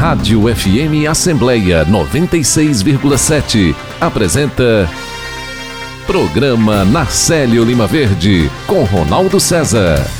Rádio FM Assembleia 96,7 apresenta Programa Narcélio Lima Verde com Ronaldo César.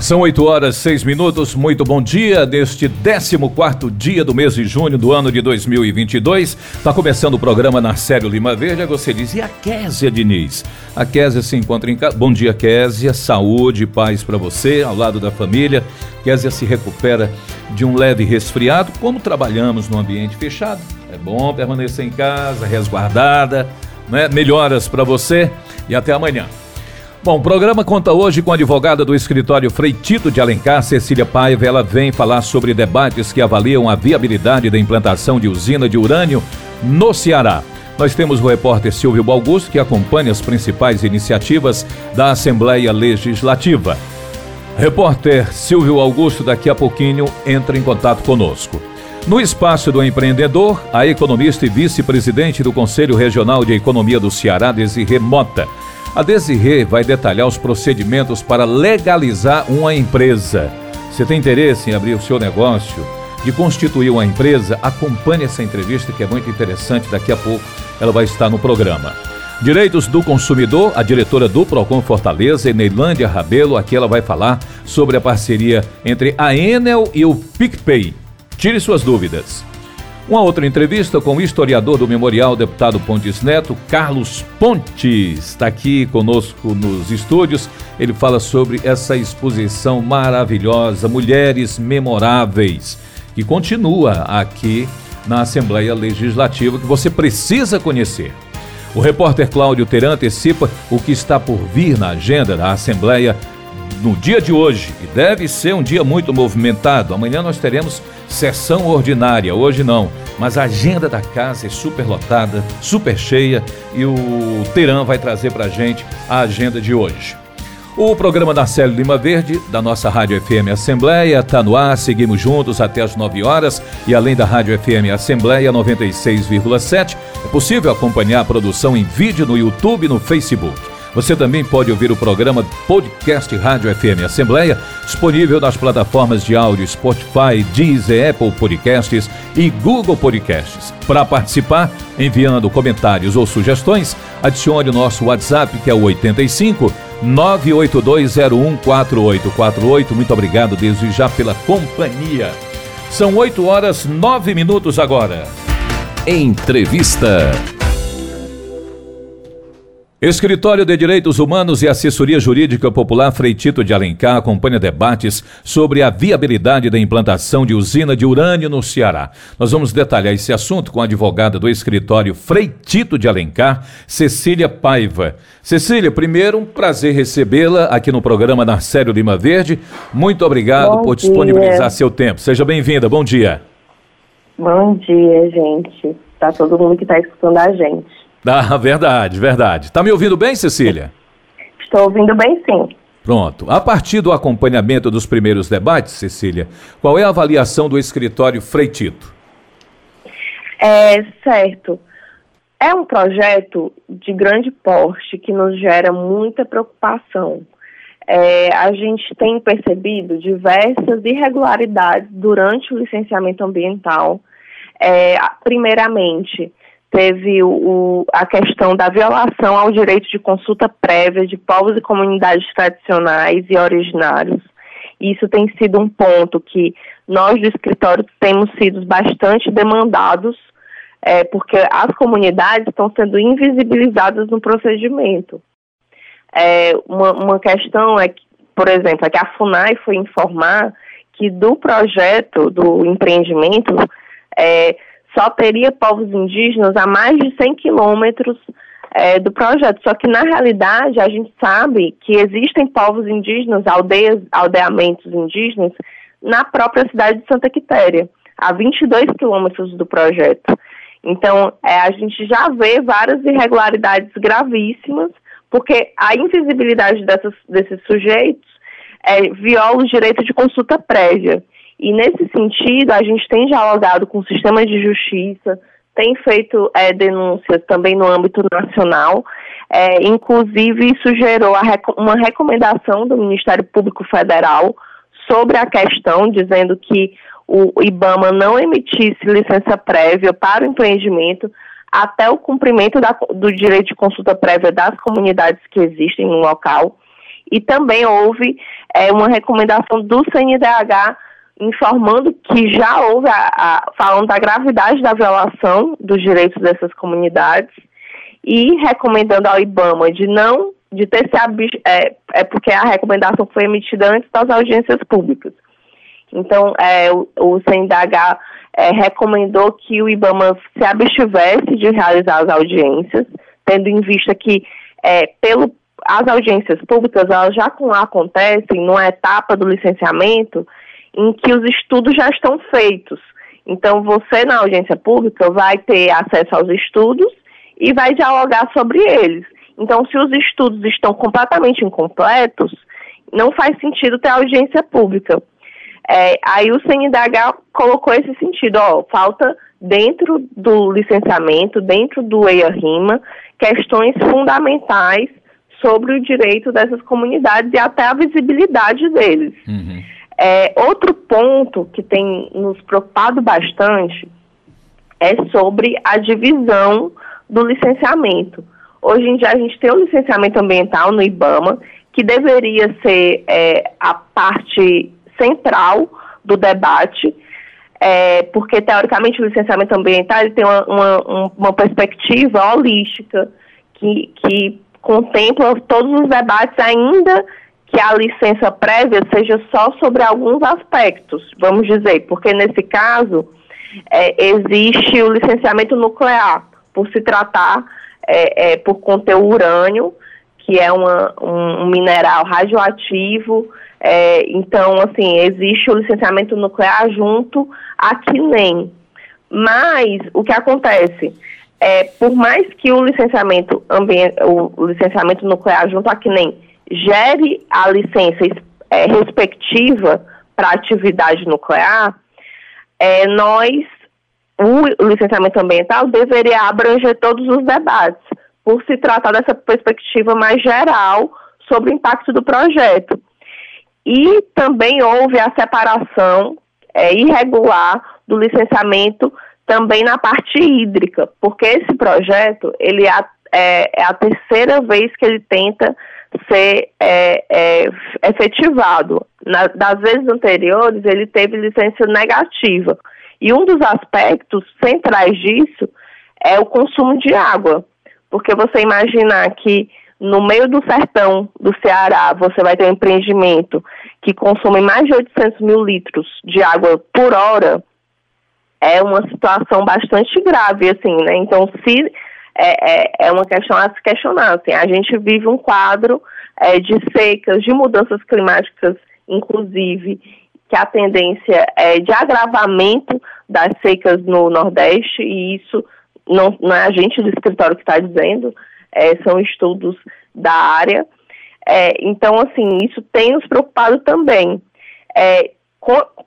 São 8 horas 6 minutos. Muito bom dia neste 14 dia do mês de junho do ano de 2022. Está começando o programa Narcélio Lima Verde. Você diz, e a Késia Diniz? A Késia se encontra em casa. Bom dia, Késia. Saúde e paz para você, ao lado da família. Késia se recupera de um leve resfriado. Como trabalhamos no ambiente fechado, é bom permanecer em casa, resguardada. Né? Melhoras para você e até amanhã. Bom, o programa conta hoje com a advogada do escritório Freitito de Alencar, Cecília Paiva. Ela vem falar sobre debates que avaliam a viabilidade da implantação de usina de urânio no Ceará. Nós temos o repórter Silvio Augusto, que acompanha as principais iniciativas da Assembleia Legislativa. Repórter Silvio Augusto, daqui a pouquinho, entra em contato conosco. No espaço do empreendedor, a economista e vice-presidente do Conselho Regional de Economia do Ceará, Desirê Mota, a Desirê vai detalhar os procedimentos para legalizar uma empresa. Você tem interesse em abrir o seu negócio, de constituir uma empresa? Acompanhe essa entrevista que é muito interessante. Daqui a pouco ela vai estar no programa. Direitos do consumidor, a diretora do Procon Fortaleza, Neilândia Rabelo, aqui ela vai falar sobre a parceria entre a Enel e o PicPay. Tire suas dúvidas. Uma outra entrevista com o historiador do Memorial, deputado Pontes Neto, Carlos Pontes, está aqui conosco nos estúdios. Ele fala sobre essa exposição maravilhosa, Mulheres Memoráveis, que continua aqui na Assembleia Legislativa, que você precisa conhecer. O repórter Cláudio Teran antecipa o que está por vir na agenda da Assembleia no dia de hoje, e deve ser um dia muito movimentado. Amanhã nós teremos sessão ordinária, hoje não, mas a agenda da casa é super lotada, super cheia e o Teran vai trazer para a gente a agenda de hoje. O programa da Célio Lima Verde, da nossa Rádio FM Assembleia, está no ar, seguimos juntos até as 9 horas e além da Rádio FM Assembleia 96,7, é possível acompanhar a produção em vídeo no YouTube e no Facebook. Você também pode ouvir o programa Podcast Rádio FM Assembleia, disponível nas plataformas de áudio Spotify, Deezer, Apple Podcasts e Google Podcasts. Para participar, enviando comentários ou sugestões, adicione o nosso WhatsApp que é o 85 982014848. Muito obrigado desde já pela companhia. São 8 horas 9 minutos agora. Entrevista. Escritório de Direitos Humanos e Assessoria Jurídica Popular Freitito de Alencar acompanha debates sobre a viabilidade da implantação de usina de urânio no Ceará. Nós vamos detalhar esse assunto com a advogada do escritório Freitito de Alencar, Cecília Paiva. Cecília, primeiro, um prazer recebê-la aqui no programa Narcélio Lima Verde. Muito obrigado Bom por dia. disponibilizar seu tempo. Seja bem-vinda. Bom dia. Bom dia, gente. Tá todo mundo que está escutando a gente. Ah, verdade, verdade. Tá me ouvindo bem, Cecília? Estou ouvindo bem, sim. Pronto. A partir do acompanhamento dos primeiros debates, Cecília, qual é a avaliação do escritório Freitito? É certo. É um projeto de grande porte que nos gera muita preocupação. É, a gente tem percebido diversas irregularidades durante o licenciamento ambiental. É, primeiramente, teve o, a questão da violação ao direito de consulta prévia de povos e comunidades tradicionais e originários. Isso tem sido um ponto que nós do escritório temos sido bastante demandados, é, porque as comunidades estão sendo invisibilizadas no procedimento. É, uma, uma questão é que, por exemplo, é que a FUNAI foi informar que do projeto, do empreendimento, é, só teria povos indígenas a mais de 100 quilômetros é, do projeto. Só que, na realidade, a gente sabe que existem povos indígenas, aldeias, aldeamentos indígenas, na própria cidade de Santa Quitéria, a 22 quilômetros do projeto. Então, é, a gente já vê várias irregularidades gravíssimas, porque a invisibilidade dessas, desses sujeitos é, viola o direito de consulta prévia. E nesse sentido, a gente tem dialogado com o sistema de justiça, tem feito é, denúncias também no âmbito nacional. É, inclusive, isso gerou uma recomendação do Ministério Público Federal sobre a questão, dizendo que o IBAMA não emitisse licença prévia para o empreendimento até o cumprimento da, do direito de consulta prévia das comunidades que existem no local. E também houve é, uma recomendação do CNDH informando que já houve, a, a, falando da gravidade da violação dos direitos dessas comunidades e recomendando ao IBAMA de não, de ter se é, é porque a recomendação foi emitida antes das audiências públicas. Então, é, o, o CNDH é, recomendou que o IBAMA se abstivesse de realizar as audiências, tendo em vista que, é, pelo, as audiências públicas, elas já acontecem numa etapa do licenciamento em que os estudos já estão feitos. Então, você, na audiência pública, vai ter acesso aos estudos e vai dialogar sobre eles. Então, se os estudos estão completamente incompletos, não faz sentido ter audiência pública. É, aí o CNDH colocou esse sentido, ó, falta dentro do licenciamento, dentro do EIA-RIMA, questões fundamentais sobre o direito dessas comunidades e até a visibilidade deles. Uhum. É, outro ponto que tem nos preocupado bastante é sobre a divisão do licenciamento. Hoje em dia a gente tem o licenciamento ambiental no IBAMA, que deveria ser é, a parte central do debate, é, porque teoricamente o licenciamento ambiental tem uma, uma, uma perspectiva holística que, que contempla todos os debates ainda que a licença prévia seja só sobre alguns aspectos, vamos dizer, porque nesse caso é, existe o licenciamento nuclear, por se tratar, é, é, por conter urânio, que é uma, um mineral radioativo, é, então, assim, existe o licenciamento nuclear junto a nem. Mas, o que acontece? É, por mais que o licenciamento, o licenciamento nuclear junto a nem gere a licença é, respectiva para atividade nuclear, é, nós, o licenciamento ambiental deveria abranger todos os debates, por se tratar dessa perspectiva mais geral sobre o impacto do projeto. E também houve a separação é, irregular do licenciamento também na parte hídrica, porque esse projeto ele é, é, é a terceira vez que ele tenta ser é, é, efetivado. Na, das vezes anteriores, ele teve licença negativa. E um dos aspectos centrais disso é o consumo de água. Porque você imaginar que no meio do sertão do Ceará você vai ter um empreendimento que consome mais de 800 mil litros de água por hora, é uma situação bastante grave, assim, né? Então, se é, é, é, uma questão a se questionar. Assim, a gente vive um quadro é, de secas, de mudanças climáticas, inclusive, que a tendência é de agravamento das secas no Nordeste, e isso não, não é a gente do escritório que está dizendo, é, são estudos da área. É, então, assim, isso tem nos preocupado também. É,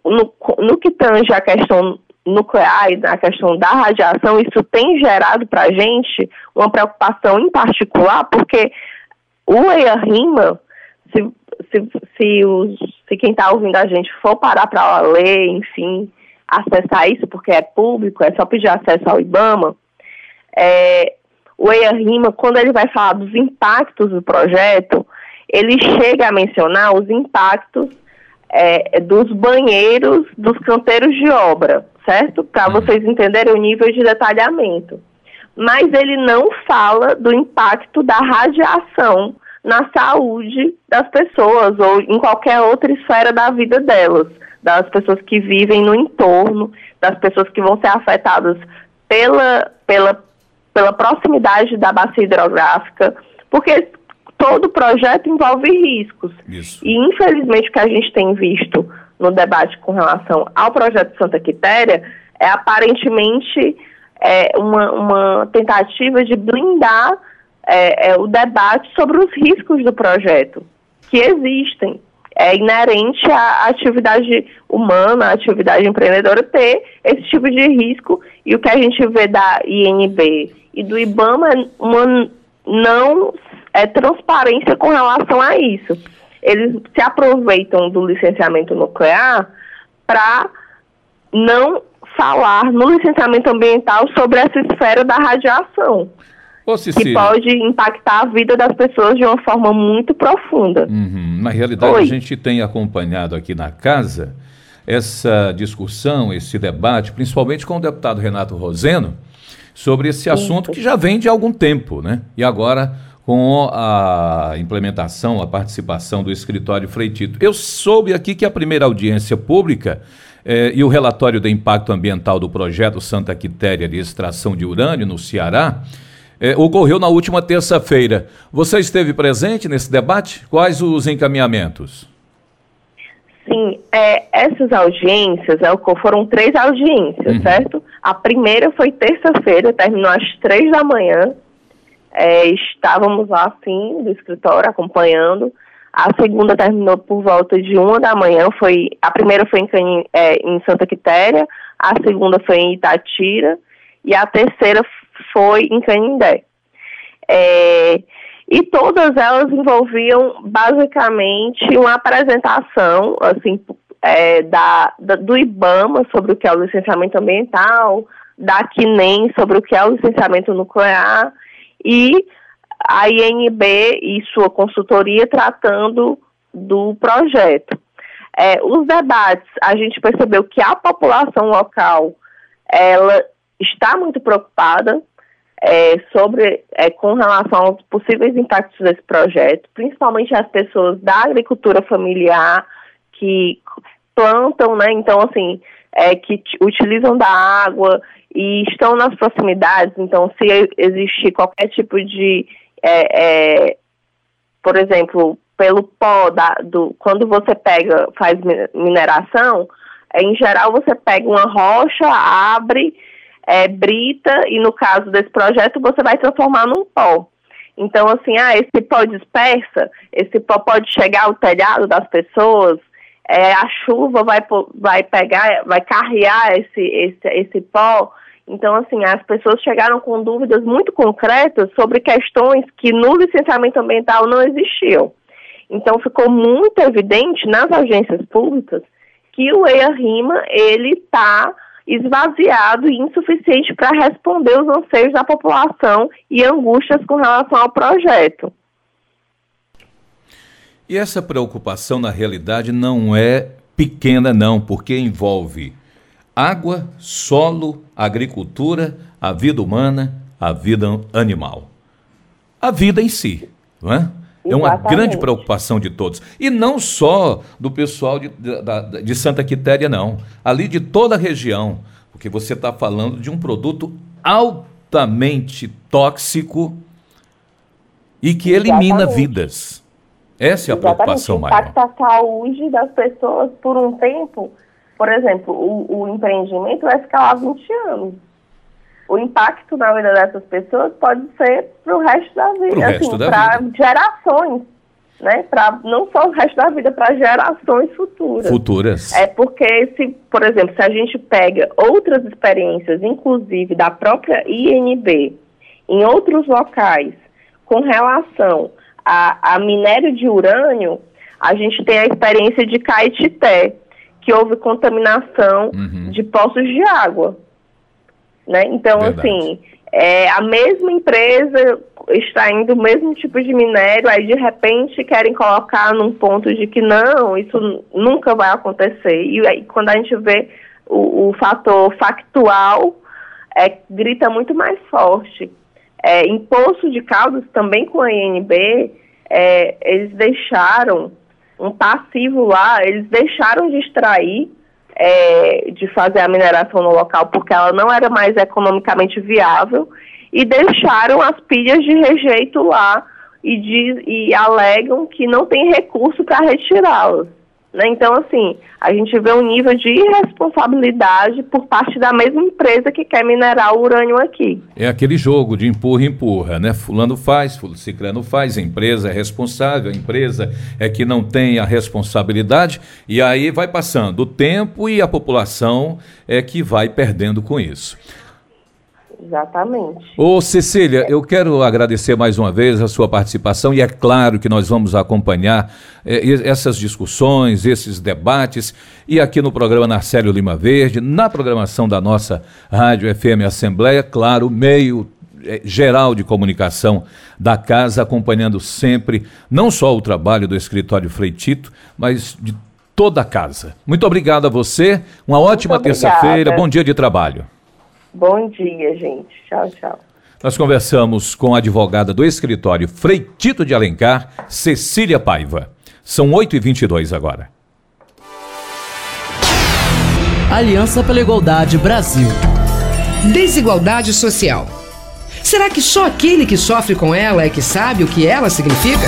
no, no que tange a questão nuclear e na questão da radiação, isso tem gerado para a gente uma preocupação em particular, porque o EIA-RIMA, se, se, se, os, se quem está ouvindo a gente for parar para ler, enfim, acessar isso, porque é público, é só pedir acesso ao IBAMA, é, o EIA-RIMA, quando ele vai falar dos impactos do projeto, ele chega a mencionar os impactos é, dos banheiros dos canteiros de obra, certo? Para uhum. vocês entenderem o nível de detalhamento. Mas ele não fala do impacto da radiação na saúde das pessoas ou em qualquer outra esfera da vida delas, das pessoas que vivem no entorno, das pessoas que vão ser afetadas pela, pela, pela proximidade da bacia hidrográfica, porque todo projeto envolve riscos. Isso. E, infelizmente, o que a gente tem visto no debate com relação ao projeto Santa Quitéria é aparentemente é, uma, uma tentativa de blindar é, é, o debate sobre os riscos do projeto, que existem. É inerente à atividade humana, à atividade empreendedora, ter esse tipo de risco. E o que a gente vê da INB e do IBAMA é uma não é transparência com relação a isso. Eles se aproveitam do licenciamento nuclear para não falar no licenciamento ambiental sobre essa esfera da radiação. Ô, que pode impactar a vida das pessoas de uma forma muito profunda. Uhum. Na realidade, Oi. a gente tem acompanhado aqui na casa essa discussão, esse debate, principalmente com o deputado Renato Roseno, sobre esse assunto que já vem de algum tempo, né? E agora com a implementação, a participação do escritório Freitito. Eu soube aqui que a primeira audiência pública eh, e o relatório de impacto ambiental do projeto Santa Quitéria de extração de urânio no Ceará eh, ocorreu na última terça-feira. Você esteve presente nesse debate? Quais os encaminhamentos? Sim, é, essas audiências é, foram três audiências, uhum. certo? A primeira foi terça-feira, terminou às três da manhã. É, estávamos lá, sim, do escritório, acompanhando. A segunda terminou por volta de uma da manhã. Foi a primeira foi em, é, em Santa Quitéria, a segunda foi em Itatira e a terceira foi em Canindé. É, e todas elas envolviam basicamente uma apresentação assim é, da, da, do IBAMA sobre o que é o licenciamento ambiental, da CNEM sobre o que é o licenciamento nuclear e a INB e sua consultoria tratando do projeto. É, os debates, a gente percebeu que a população local ela está muito preocupada é, sobre é, com relação aos possíveis impactos desse projeto, principalmente as pessoas da agricultura familiar que plantam, né? Então, assim, é, que utilizam da água e estão nas proximidades. Então, se existir qualquer tipo de, é, é, por exemplo, pelo pó da, do, quando você pega, faz mineração, em geral você pega uma rocha, abre é, brita e no caso desse projeto você vai transformar num pó. Então, assim, ah, esse pó dispersa, esse pó pode chegar ao telhado das pessoas, é, a chuva vai, vai pegar, vai carrear esse, esse, esse pó. Então, assim, as pessoas chegaram com dúvidas muito concretas sobre questões que no licenciamento ambiental não existiam. Então, ficou muito evidente nas agências públicas que o EIA-RIMA, ele está esvaziado e insuficiente para responder os anseios da população e angústias com relação ao projeto. E essa preocupação, na realidade, não é pequena, não, porque envolve água, solo, agricultura, a vida humana, a vida animal. A vida em si, não é? É uma grande preocupação de todos. E não só do pessoal de, de, de Santa Quitéria, não. Ali de toda a região. Porque você está falando de um produto altamente tóxico e que elimina Exatamente. vidas. Essa é a Exatamente. preocupação maior. Impacta a saúde das pessoas por um tempo. Por exemplo, o, o empreendimento vai ficar lá 20 anos o impacto na vida dessas pessoas pode ser para o resto da vida, assim, para gerações, né? Para não só o resto da vida, para gerações futuras. Futuras. É porque se, por exemplo, se a gente pega outras experiências, inclusive da própria INB, em outros locais, com relação a, a minério de urânio, a gente tem a experiência de Caetité, que houve contaminação uhum. de poços de água. Né? Então, Verdade. assim, é, a mesma empresa extraindo o mesmo tipo de minério, aí de repente querem colocar num ponto de que não, isso nunca vai acontecer. E aí quando a gente vê o, o fator factual, é, grita muito mais forte. É, em Poço de Caldas, também com a INB, é, eles deixaram um passivo lá, eles deixaram de extrair é, de fazer a mineração no local porque ela não era mais economicamente viável e deixaram as pilhas de rejeito lá e, diz, e alegam que não tem recurso para retirá-las. Né? Então, assim, a gente vê um nível de irresponsabilidade por parte da mesma empresa que quer minerar o urânio aqui. É aquele jogo de empurra empurra, né? Fulano faz, ciclano faz, a empresa é responsável, a empresa é que não tem a responsabilidade, e aí vai passando o tempo e a população é que vai perdendo com isso. Exatamente. Ô Cecília, eu quero agradecer mais uma vez a sua participação e é claro que nós vamos acompanhar eh, essas discussões, esses debates e aqui no programa Narcélio Lima Verde, na programação da nossa Rádio FM Assembleia, claro, meio eh, geral de comunicação da casa, acompanhando sempre não só o trabalho do escritório Freitito, mas de toda a casa. Muito obrigado a você, uma ótima terça-feira, bom dia de trabalho. Bom dia, gente. Tchau, tchau. Nós conversamos com a advogada do escritório Freitito de Alencar, Cecília Paiva. São 8h22 agora. Aliança pela Igualdade Brasil. Desigualdade social. Será que só aquele que sofre com ela é que sabe o que ela significa?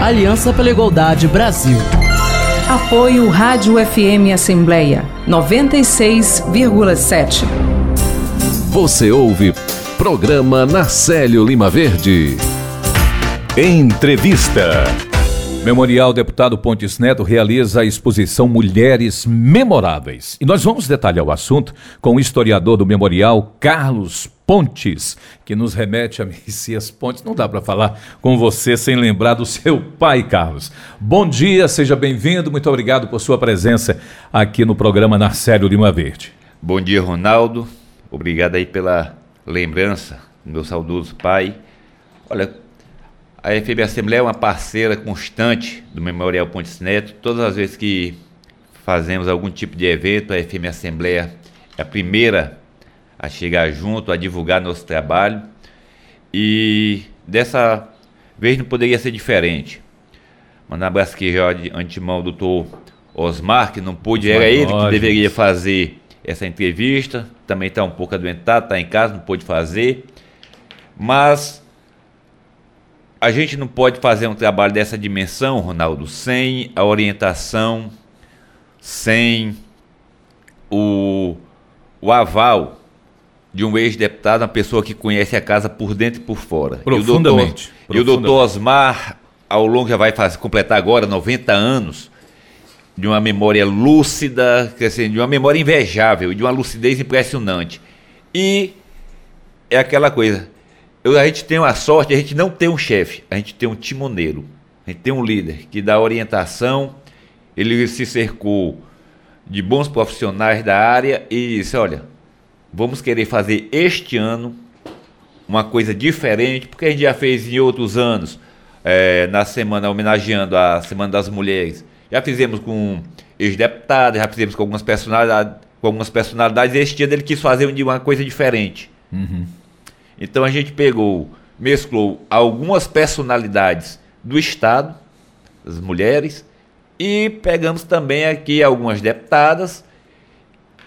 Aliança pela Igualdade Brasil. Apoio Rádio FM Assembleia 96,7. Você ouve Programa Narcélio Lima Verde. Entrevista. Memorial Deputado Pontes Neto realiza a exposição Mulheres Memoráveis. E nós vamos detalhar o assunto com o historiador do memorial, Carlos Pontes, que nos remete a Messias Pontes. Não dá para falar com você sem lembrar do seu pai, Carlos. Bom dia, seja bem-vindo. Muito obrigado por sua presença aqui no programa Narcélio Lima Verde. Bom dia, Ronaldo. Obrigado aí pela lembrança do meu saudoso pai. Olha, a FB Assembleia é uma parceira constante do Memorial Pontes Neto. Todas as vezes que fazemos algum tipo de evento, a FM Assembleia é a primeira a chegar junto, a divulgar nosso trabalho. E dessa vez não poderia ser diferente. Mandar um abraço aqui já de antemão ao doutor Osmar, que não pôde, era ele que deveria fazer essa entrevista. Também está um pouco adoentado, está em casa, não pôde fazer. Mas a gente não pode fazer um trabalho dessa dimensão, Ronaldo, sem a orientação, sem o, o aval de um ex-deputado, uma pessoa que conhece a casa por dentro e por fora. Profundamente. E o doutor, Osmar, ao longo já vai fazer, completar agora 90 anos, de uma memória lúcida, assim, de uma memória invejável, de uma lucidez impressionante. E é aquela coisa, eu, a gente tem uma sorte, a gente não tem um chefe, a gente tem um timoneiro, a gente tem um líder que dá orientação, ele se cercou de bons profissionais da área e disse, olha, vamos querer fazer este ano uma coisa diferente, porque a gente já fez em outros anos, é, na semana homenageando a Semana das Mulheres. Já fizemos com ex-deputados, já fizemos com algumas personalidades, com algumas personalidades, este ano ele quis fazer uma coisa diferente. Uhum. Então a gente pegou, mesclou algumas personalidades do Estado, das mulheres, e pegamos também aqui algumas deputadas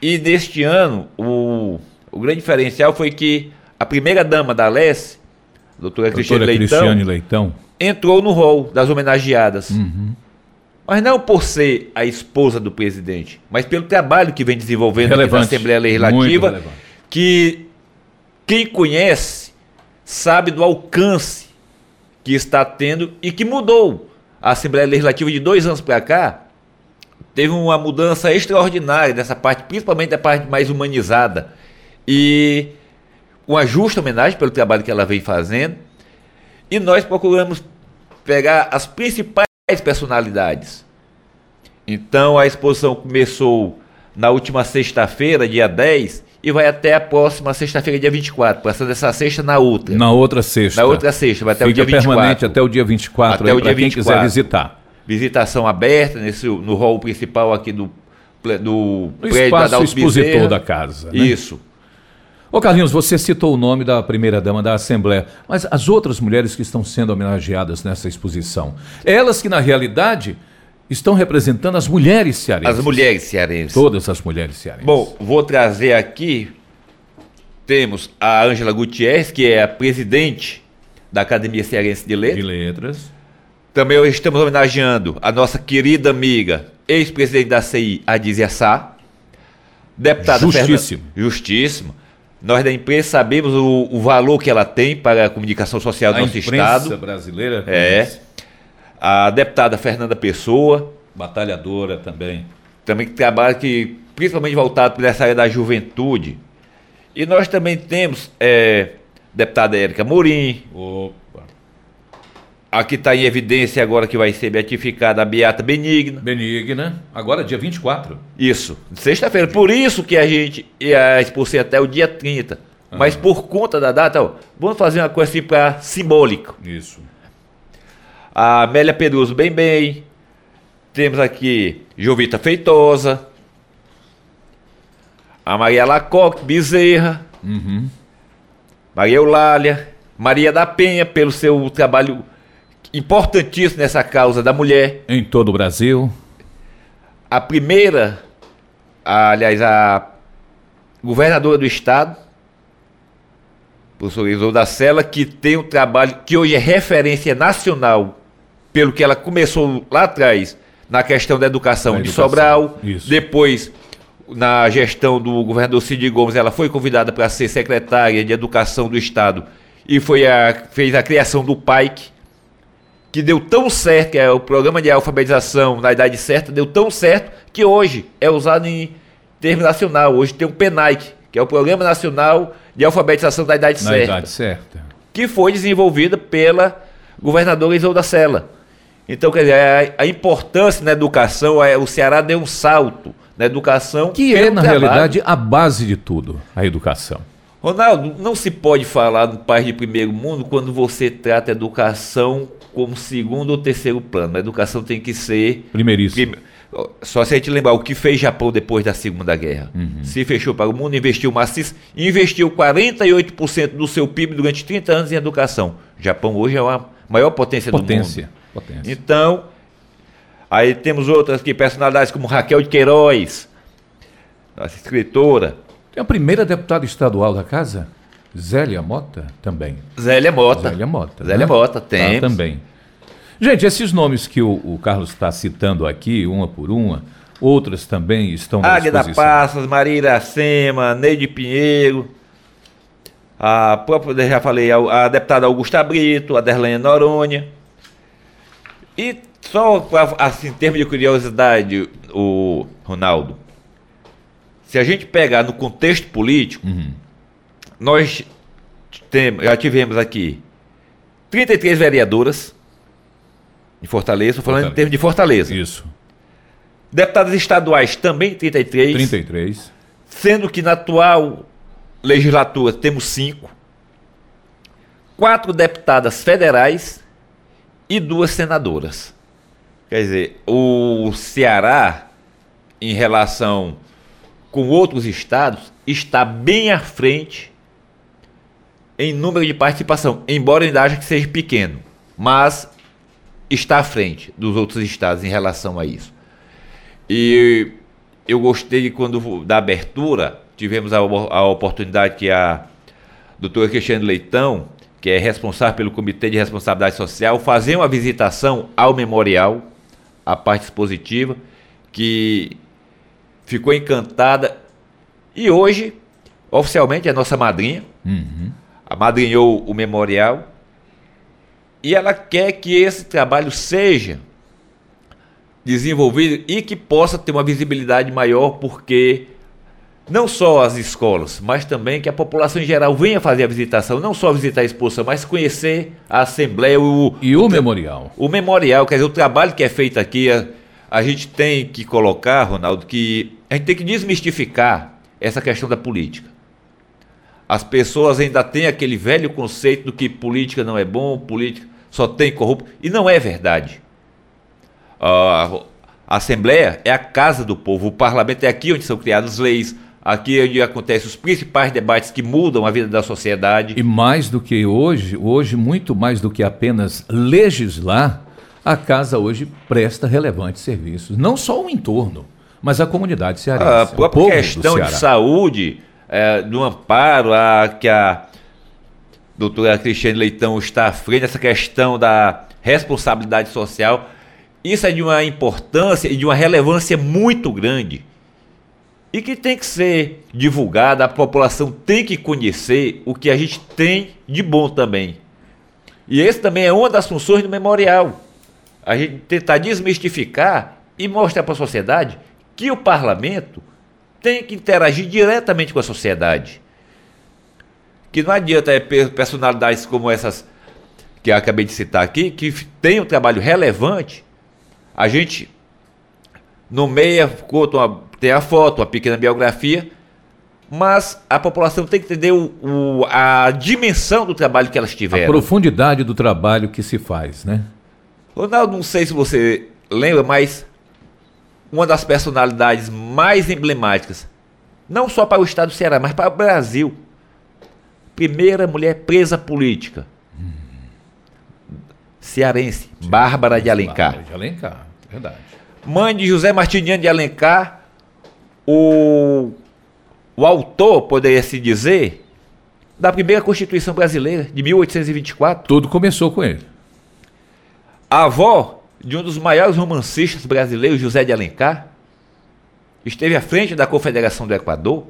e neste ano, o, o grande diferencial foi que a primeira dama da Leste, a doutora, doutora Cristiane, Leitão, Leitão, entrou no rol das homenageadas. Uhum. Mas não por ser a esposa do presidente, mas pelo trabalho que vem desenvolvendo na Assembleia Legislativa, que quem conhece sabe do alcance que está tendo e que mudou a Assembleia Legislativa de dois anos para cá teve uma mudança extraordinária dessa parte, principalmente da parte mais humanizada. E uma justa homenagem pelo trabalho que ela vem fazendo. E nós procuramos pegar as principais personalidades. Então a exposição começou na última sexta-feira, dia 10, e vai até a próxima sexta-feira, dia 24, passando essa sexta na outra. Na outra sexta. Na outra sexta, vai até Fica o dia 24. permanente até o dia 24, até o dia quem 24. quiser visitar visitação aberta nesse, no hall principal aqui do, do no prédio espaço da expositor Bezerra. da casa. Né? Isso. Ô Carlinhos, você citou o nome da primeira-dama da Assembleia, mas as outras mulheres que estão sendo homenageadas nessa exposição, elas que na realidade estão representando as mulheres cearenses. As mulheres cearenses. Todas as mulheres cearenses. Bom, vou trazer aqui temos a Ângela Gutierrez, que é a presidente da Academia Cearense de De Letras. Também hoje estamos homenageando a nossa querida amiga, ex-presidente da CI, Adizia Sá. Deputada Justíssimo. Fernanda- Justíssimo. Nós da imprensa sabemos o, o valor que ela tem para a comunicação social do A nosso imprensa Estado. brasileira. É. A deputada Fernanda Pessoa, Batalhadora também. também que trabalha que, principalmente voltado para essa área da juventude. E nós também temos é, deputada Érica Morim, Opa. A que está em evidência agora que vai ser beatificada, a Beata Benigna. Benigna. Agora, dia 24. Isso, sexta-feira. Por isso que a gente ia expulsar até o dia 30. Mas por conta da data, ó, vamos fazer uma coisa assim para simbólico. Isso. A Amélia Peruso bem bem. Temos aqui Jovita Feitosa. A Maria Lacoque Bezerra. Maria Eulália. Maria da Penha, pelo seu trabalho importantíssimo nessa causa da mulher. Em todo o Brasil. A primeira, aliás, a governadora do estado, professor Isolda Sela, que tem um trabalho que hoje é referência nacional, pelo que ela começou lá atrás, na questão da educação, Da de educação, Sobral. isso. Depois, na gestão do governador Cid Gomes, ela foi convidada para ser secretária de Educação do Estado e foi a, fez a criação do PAIC, que deu tão certo, que é o programa de alfabetização na idade certa, deu tão certo que hoje é usado em termo nacional. Hoje tem o PENAIC, que é o Programa Nacional de Alfabetização da Idade Na Certa, idade certa. que foi desenvolvida pela governadora Isolda Sela. Então, quer dizer, a, a importância na educação, é, o Ceará deu um salto na educação. Que é, na trabalho. realidade, a base de tudo, a educação. Ronaldo, não se pode falar no país de primeiro mundo quando você trata a educação como segundo ou terceiro plano. A educação tem que ser. Primeiríssimo. Prime- Só se a gente lembrar o que fez Japão depois da Segunda Guerra. Uhum. Se fechou para o mundo, investiu maciço, investiu 48% do seu PIB durante 30 anos em educação. O Japão hoje é a maior potência, Potência. do mundo. Potência. Então, aí temos outras aqui, personalidades como Raquel de Queiroz, nossa escritora, Tem a primeira deputada estadual da casa? Zélia Mota? Também. Zélia Mota. Zélia Mota. Zélia né? Mota, Tá, tem. também. Gente, esses nomes que o, o Carlos está citando aqui, uma por uma, outras também estão Águeda disposição. Passas, Maria Iracema, Neide Pinheiro, a própria, já falei, a, a deputada Augusta Brito, a Derlene Noronha. E só pra, assim, em termos de curiosidade, o Ronaldo, se a gente pegar no contexto político, Uhum. nós temos, já tivemos aqui 33 vereadoras em Fortaleza, estou falando Fortaleza. em termos de Fortaleza. Isso. Deputadas estaduais também 33. 33. Sendo que na atual legislatura temos cinco, quatro deputadas federais e duas senadoras. Quer dizer, o Ceará, em relação com outros estados, está bem à frente em número de participação, embora ainda acha que seja pequeno, mas está à frente dos outros estados em relação a isso. E eu gostei quando da abertura tivemos a, a oportunidade que a doutora Cristiane Leitão, que é responsável pelo Comitê de Responsabilidade Social, fazer uma visitação ao memorial, a parte expositiva, que ficou encantada e hoje, oficialmente, é nossa madrinha, Uhum. amadrinhou o memorial e ela quer que esse trabalho seja desenvolvido e que possa ter uma visibilidade maior, porque não só as escolas, mas também que a população em geral venha fazer a visitação, não só visitar a exposição, mas conhecer a Assembleia, o, E o memorial? o memorial, quer dizer, o trabalho que é feito aqui, a, a gente tem que colocar, Ronaldo, que a gente tem que desmistificar essa questão da política. As pessoas ainda têm aquele velho conceito do que política não é bom, política só tem corrupto, e não é verdade. A, a Assembleia é a casa do povo, o parlamento é aqui onde são criadas leis, aqui é onde acontecem os principais debates que mudam a vida da sociedade. E mais do que hoje, hoje, muito mais do que apenas legislar, a casa hoje presta relevantes serviços. Não só o entorno, mas a comunidade cearense. A própria questão de saúde, é, do amparo a, que a doutora Cristiane Leitão está à frente, essa questão da responsabilidade social. Isso é de uma importância e de uma relevância muito grande e que tem que ser divulgada, a população tem que conhecer o que a gente tem de bom também. E esse também é uma das funções do memorial. A gente tentar desmistificar e mostrar para a sociedade que o parlamento tem que interagir diretamente com a sociedade. Que não adianta é, personalidades como essas que eu acabei de citar aqui, que tem um trabalho relevante, a gente conta uma tem a foto, uma pequena biografia, mas a população tem que entender o, o, a dimensão do trabalho que elas tiveram. A profundidade do trabalho que se faz, né? Ronaldo, não sei se você lembra, mas uma das personalidades mais emblemáticas, não só para o estado do Ceará, mas para o Brasil. Primeira mulher presa política. Hum. Cearense, Bárbara de Alencar. Bárbara de Alencar, verdade. Mãe de José Martiniano de Alencar, o, o autor, poderia se dizer, da primeira Constituição brasileira, de 1824. Tudo começou com ele. A avó de um dos maiores romancistas brasileiros, José de Alencar, esteve à frente da Confederação do Equador.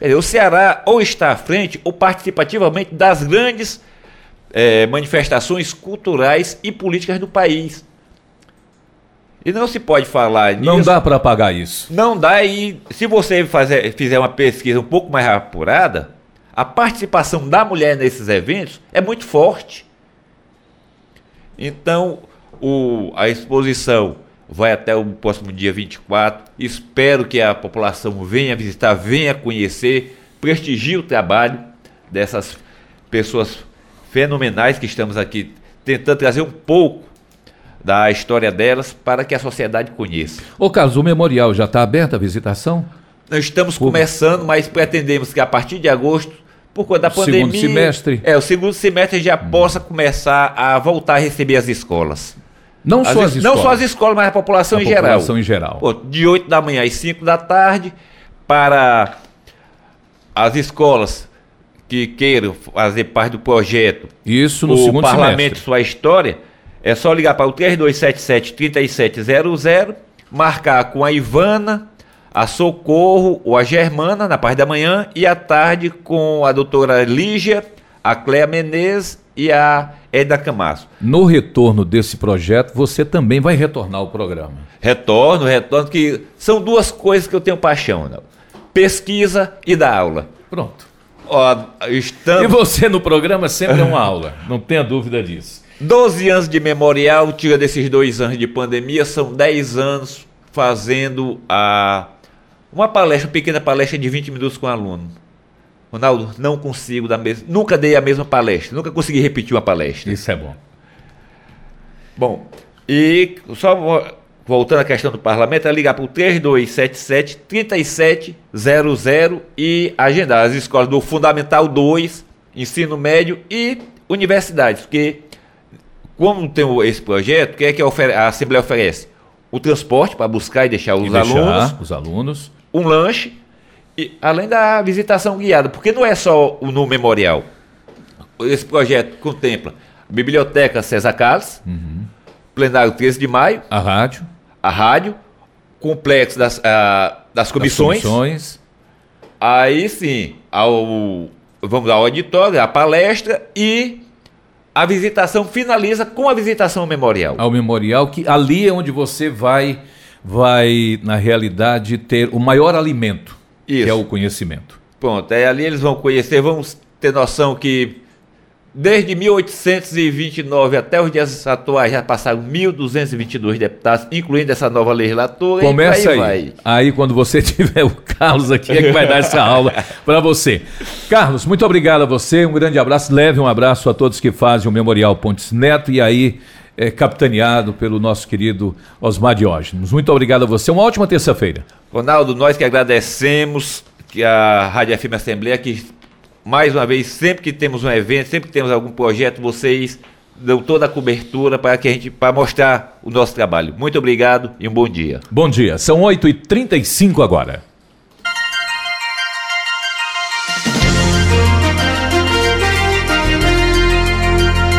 Quer dizer, o Ceará ou está à frente ou participativamente das grandes é, manifestações culturais e políticas do país. E não se pode falar nisso. Não dá para apagar isso. Não dá, e se você fazer, fizer uma pesquisa um pouco mais apurada, a participação da mulher nesses eventos é muito forte. Então, o, a exposição vai até o próximo dia 24. Espero que a população venha visitar, venha conhecer, prestigie o trabalho dessas pessoas fenomenais que estamos aqui tentando trazer um pouco da história delas para que a sociedade conheça. Ô Carlos, o memorial já está aberto a visitação? Nós estamos começando, mas pretendemos que a partir de agosto, por conta da pandemia. Segundo semestre? É, o segundo semestre já hum. possa começar a voltar a receber as escolas. Não as só as escolas. Não só as escolas, mas a população a em população geral. população em geral. Pô, de 8 da manhã às 5 da tarde, para as escolas que queiram fazer parte do projeto. Isso no o segundo Parlamento semestre. Sua História é só ligar para o 3277-3700, marcar com a Ivana, a Socorro ou a Germana na parte da manhã e à tarde com a doutora Lígia, a Cléa Menezes e a Eda Camasso. No retorno desse projeto, você também vai retornar ao programa. Retorno, retorno, que são duas coisas que eu tenho paixão, não? pesquisa e dar aula. Pronto. Ó, estamos... E você no programa sempre é uma aula, não tenha dúvida disso. 12 anos de memorial, tira desses dois anos de pandemia, são 10 anos fazendo a, uma palestra, uma pequena palestra de 20 minutos com aluno. Ronaldo, não consigo dar mesmo. Nunca dei a mesma palestra, nunca consegui repetir uma palestra. Isso é bom. Bom, e só voltando à questão do parlamento, é ligar para o 3277 3700 e agendar as escolas do Fundamental 2, ensino médio e universidades, porque como tem esse projeto, o que é que a Assembleia oferece? O transporte para buscar e deixar os e alunos. Deixar os alunos. Um lanche, e, além da visitação guiada, porque não é só o no memorial. Esse projeto contempla a Biblioteca César Carlos, uhum. Plenário 13 de Maio, a rádio, a rádio, complexo das, uh, das comissões. Das comissões. Aí sim, ao, vamos ao auditório, a palestra e a visitação finaliza com a visitação ao memorial. Ao memorial, que ali é onde você vai, vai na realidade, ter o maior alimento, Isso. que é o conhecimento. Pronto, é ali eles vão conhecer, vamos ter noção que Desde 1829 até os dias atuais já passaram 1.222 deputados, incluindo essa nova legislatura. Começa aí. Vai. Aí quando você tiver o Carlos aqui é que vai dar essa aula para você. Carlos, muito obrigado a você, um grande abraço. Leve um abraço a todos que fazem o Memorial Pontes Neto e aí é, capitaneado pelo nosso querido Osmar Diógenes. Muito obrigado a você. Uma ótima terça-feira. Ronaldo, nós que agradecemos que a Rádio FM Assembleia que mais uma vez, sempre que temos um evento, sempre que temos algum projeto, vocês dão toda a cobertura para que a gente para mostrar o nosso trabalho. Muito obrigado e um bom dia. Bom dia. São 8h35 agora.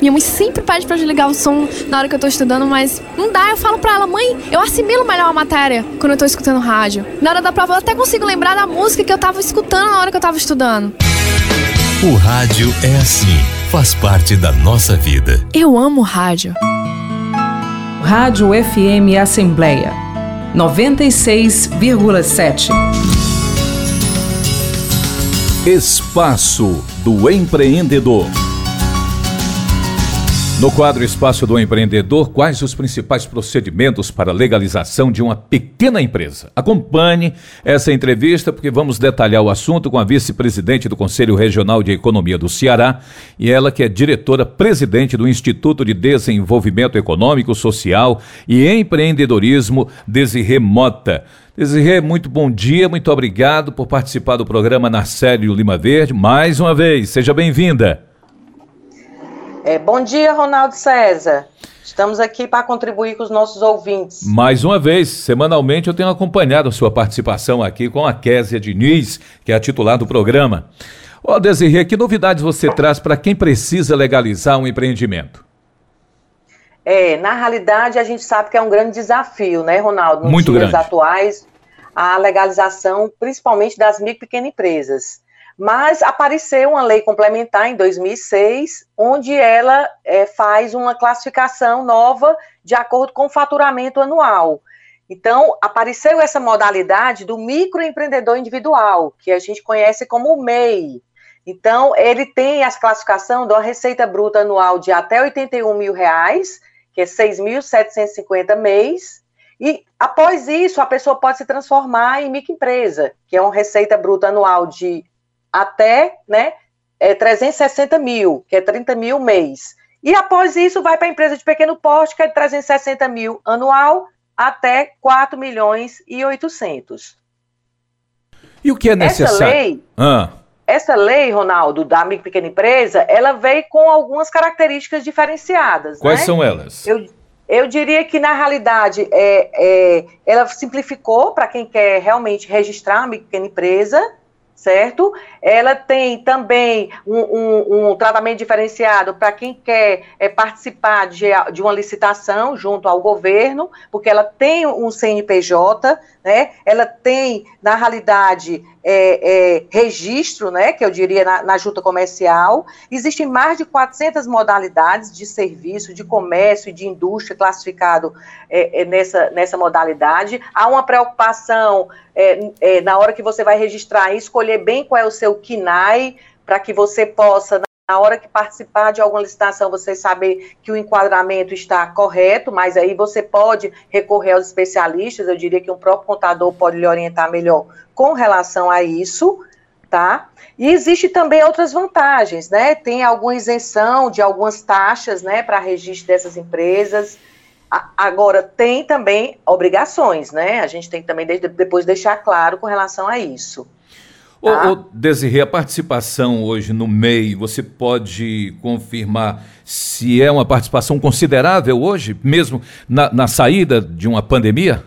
Minha mãe sempre pede pra desligar o som na hora que eu tô estudando, mas não dá. Eu falo pra ela, mãe, eu assimilo melhor a matéria quando eu tô escutando rádio. Na hora da prova, eu até consigo lembrar da música que eu tava escutando na hora que eu tava estudando. O rádio é assim, faz parte da nossa vida. Eu amo rádio. Rádio FM Assembleia 96,7. Espaço do Empreendedor. No quadro Espaço do Empreendedor, quais os principais procedimentos para legalização de uma pequena empresa? Acompanhe essa entrevista porque vamos detalhar o assunto com a vice-presidente do Conselho Regional de Economia do Ceará e ela que é diretora-presidente do Instituto de Desenvolvimento Econômico, Social e Empreendedorismo, Desirê Mota. Desirê, muito bom dia, muito obrigado por participar do programa Narcélio Lima Verde. Mais uma vez, seja bem-vinda. É, bom dia, Ronaldo César. Estamos aqui para contribuir com os nossos ouvintes. Mais uma vez, semanalmente eu tenho acompanhado a sua participação aqui com a Késia Diniz, que é a titular do programa. Ó, oh, Desirê, que novidades você traz para quem precisa legalizar um empreendimento? É, na realidade, a gente sabe que é um grande desafio, né, Ronaldo? Nos Muito dias grande. atuais, a legalização, principalmente das micro e pequenas empresas. Mas apareceu uma lei complementar em 2006, onde ela é, faz uma classificação nova de acordo com o faturamento anual. Então, apareceu essa modalidade do microempreendedor individual, que a gente conhece como o MEI. Então, ele tem as classificação da receita bruta anual de até 81 mil reais, que é 6.750 mês, e após isso, a pessoa pode se transformar em microempresa, que é uma receita bruta anual de até né, é, 360 mil, que é 30 mil mês. E após isso, vai para a empresa de pequeno porte, que é de 360 mil anual, até 4 milhões e 800. E o que é necessário? Essa lei, ah. essa lei Ronaldo, da micro pequena empresa, ela veio com algumas características diferenciadas. Quais né? são elas? Eu, eu diria que, na realidade, é, é ela simplificou para quem quer realmente registrar uma micro pequena empresa, certo? Ela tem também um, um, um tratamento diferenciado para quem quer é, participar de, de, uma licitação junto ao governo, porque ela tem um CNPJ, né? Ela tem, na realidade, é, é, registro, né? Que eu diria na, na junta comercial. Existem mais de 400 modalidades de serviço, de comércio e de indústria classificado é, é, nessa, nessa modalidade. Há uma preocupação é, na hora que você vai registrar, escolher bem qual é o seu KINAI, para que você possa, na hora que participar de alguma licitação, você saber que o enquadramento está correto, mas aí você pode recorrer aos especialistas, eu diria que um próprio contador pode lhe orientar melhor com relação a isso, tá? E existe também outras vantagens, né? Tem alguma isenção de algumas taxas, né, para registro dessas empresas, Agora, tem também obrigações, né? A gente tem que também depois deixar claro com relação a isso. Tá? Ô, Desirê, a participação hoje no MEI, você pode confirmar se é uma participação considerável hoje, mesmo na, na saída de uma pandemia?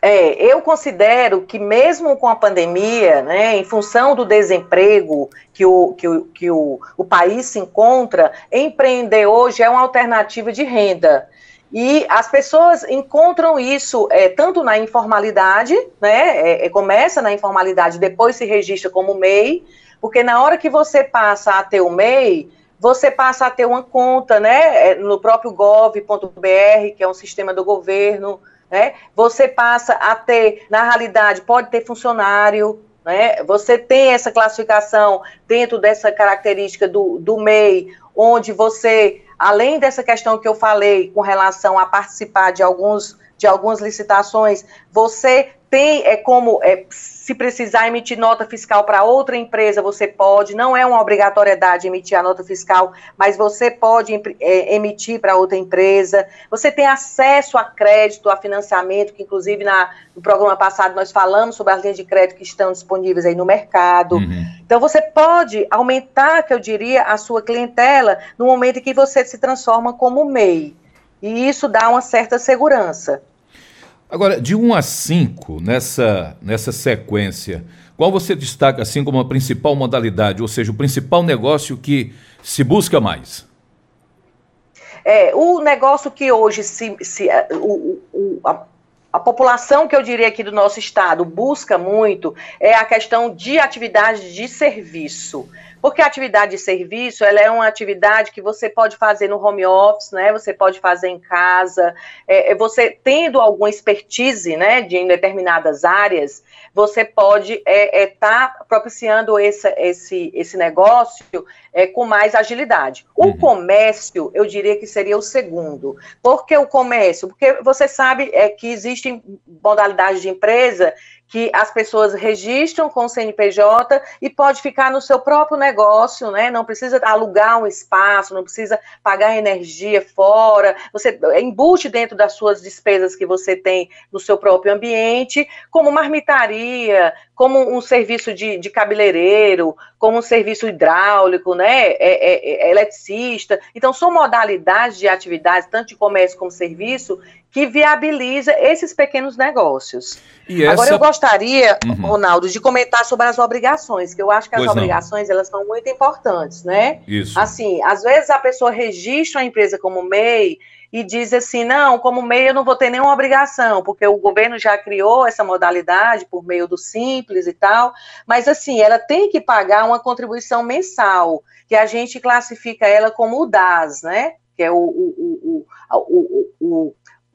É, eu considero que mesmo com a pandemia, né, em função do desemprego que o, que, o, que o, o país se encontra, empreender hoje é uma alternativa de renda. E as pessoas encontram isso é, tanto na informalidade, né? É, é, começa na informalidade, depois se registra como MEI, porque na hora que você passa a ter o MEI, você passa a ter uma conta, né? É, no próprio gov.br, que é um sistema do governo, né? Você passa a ter, na realidade, pode ter funcionário, né? Você tem essa classificação dentro dessa característica do, do MEI, onde você além dessa questão que eu falei com relação a participar de alguns de algumas licitações, você tem é como é, se precisar emitir nota fiscal para outra empresa, você pode, não é uma obrigatoriedade emitir a nota fiscal, mas você pode é, emitir para outra empresa. Você tem acesso a crédito, a financiamento, que inclusive na, no programa passado nós falamos sobre as linhas de crédito que estão disponíveis aí no mercado. Uhum. Então você pode aumentar, que eu diria, a sua clientela no momento em que você se transforma como MEI. E isso dá uma certa segurança. Agora, de 1 a 5, nessa, nessa sequência, qual você destaca assim como a principal modalidade, ou seja, o principal negócio que se busca mais? É, o negócio que hoje se, se o, o, a, a, população que eu diria aqui do nosso estado busca muito é a questão de atividade de serviço. Porque a atividade de serviço, ela é uma atividade que você pode fazer no home office, né? Você pode fazer em casa. É, é você tendo alguma expertise, né, de, em determinadas áreas, você pode estar é, é, tá propiciando esse, esse, esse negócio é, com mais agilidade. O uhum. comércio, eu diria que seria o segundo. Por que o comércio? Porque você sabe é, que existem modalidades de empresa que as pessoas registram com o CNPJ e pode ficar no seu próprio negócio, né? Não precisa alugar um espaço, não precisa pagar energia fora, você embute dentro das suas despesas que você tem no seu próprio ambiente, como marmitaria, como um serviço de, de cabeleireiro, como um serviço hidráulico, né, é, é, é, eletricista. Então, são modalidades de atividades, tanto de comércio como serviço, que viabiliza esses pequenos negócios. Essa... Agora, eu gostaria, uhum. Ronaldo, de comentar sobre as obrigações, que eu acho que as pois obrigações, não. elas são muito importantes, né? Isso. Assim, às vezes a pessoa registra a empresa como MEI, e diz assim: não, como MEI eu não vou ter nenhuma obrigação, porque o governo já criou essa modalidade por meio do Simples e tal, mas assim, ela tem que pagar uma contribuição mensal, que a gente classifica ela como o DAS, né? Que é o, o, o, o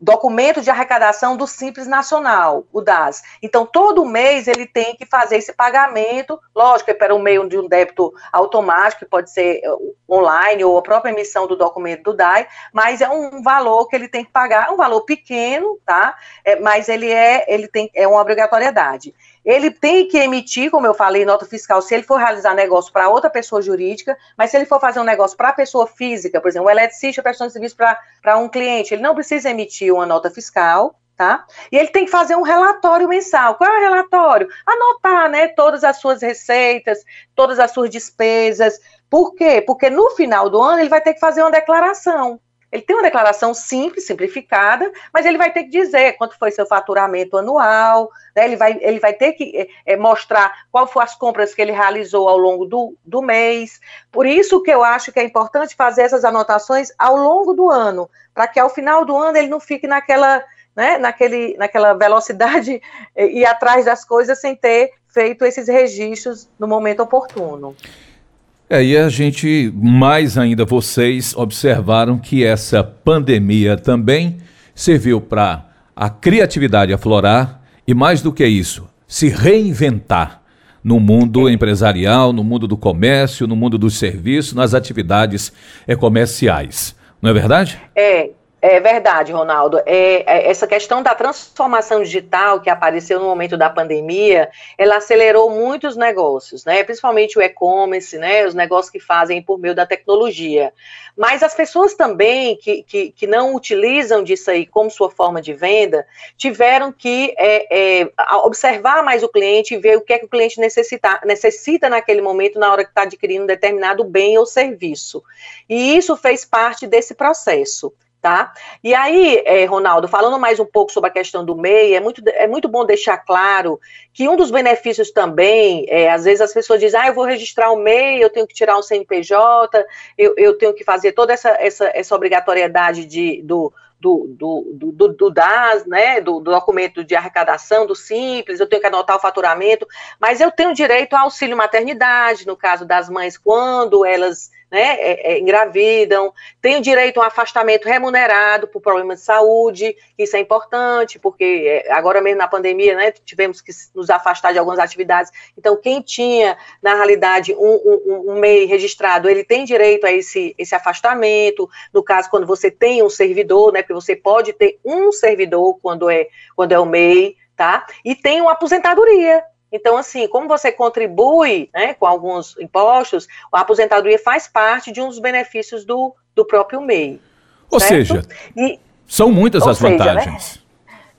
documento de arrecadação do Simples Nacional, o DAS. Então, todo mês ele tem que fazer esse pagamento, lógico, é para o meio de um débito automático, que pode ser eh, online ou a própria emissão do documento do DAI, mas é um valor que ele tem que pagar, é um valor pequeno, tá? É, mas ele é, ele tem, é uma obrigatoriedade. Ele tem que emitir, como eu falei, nota fiscal se ele for realizar negócio para outra pessoa jurídica, mas se ele for fazer um negócio para pessoa física, por exemplo, um eletricista prestando serviço para um cliente, ele não precisa emitir uma nota fiscal, tá? E ele tem que fazer um relatório mensal. Qual é o relatório? Anotar, né, todas as suas receitas, todas as suas despesas. Por quê? Porque no final do ano ele vai ter que fazer uma declaração. Ele tem uma declaração simples, simplificada, mas ele vai ter que dizer quanto foi seu faturamento anual, né? ele, vai, ele vai ter que é, mostrar qual foram as compras que ele realizou ao longo do, do mês. Por isso que eu acho que é importante fazer essas anotações ao longo do ano, para que ao final do ano ele não fique naquela, né, naquele, naquela velocidade e atrás das coisas sem ter feito esses registros no momento oportuno. É, e a gente, mais ainda vocês, observaram que essa pandemia também serviu para a criatividade aflorar e, mais do que isso, se reinventar no mundo empresarial, no mundo do comércio, no mundo dos serviços, nas atividades comerciais. Não é verdade? É, é verdade, Ronaldo. É, é, essa questão da transformação digital que apareceu no momento da pandemia, ela acelerou muitos negócios, né? Principalmente o e-commerce, né? Os negócios que fazem por meio da tecnologia. Mas as pessoas também que, que, que não utilizam disso aí como sua forma de venda, tiveram que é, é, observar mais o cliente e ver o que é que o cliente necessita, necessita naquele momento, na hora que está adquirindo determinado bem ou serviço. E isso fez parte desse processo Tá? E aí, é, Ronaldo, falando mais um pouco sobre a questão do MEI, é muito, é muito bom deixar claro que um dos benefícios também, é, às vezes as pessoas dizem, ah, eu vou registrar o MEI, eu tenho que tirar um CNPJ, eu, eu tenho que fazer toda essa, essa, essa obrigatoriedade de, do, do, do, do, do, DAS, né, do, do, documento de arrecadação, do Simples, eu tenho que anotar o faturamento, mas eu tenho direito ao auxílio maternidade, no caso das mães, quando elas né, é, é, engravidam, tem o direito a um afastamento remunerado por problemas de saúde, isso é importante, porque é, agora mesmo na pandemia, né, tivemos que nos afastar de algumas atividades, então quem tinha, na realidade, um, um, um MEI registrado, ele tem direito a esse, esse afastamento, no caso, quando você tem um servidor, né, porque você pode ter um servidor quando é, quando é o MEI, tá, e tem uma aposentadoria, então, assim, como você contribui né, com alguns impostos, a aposentadoria faz parte de um dos benefícios do, do próprio MEI. Ou certo? seja, e, são muitas as seja, né, vantagens. Né?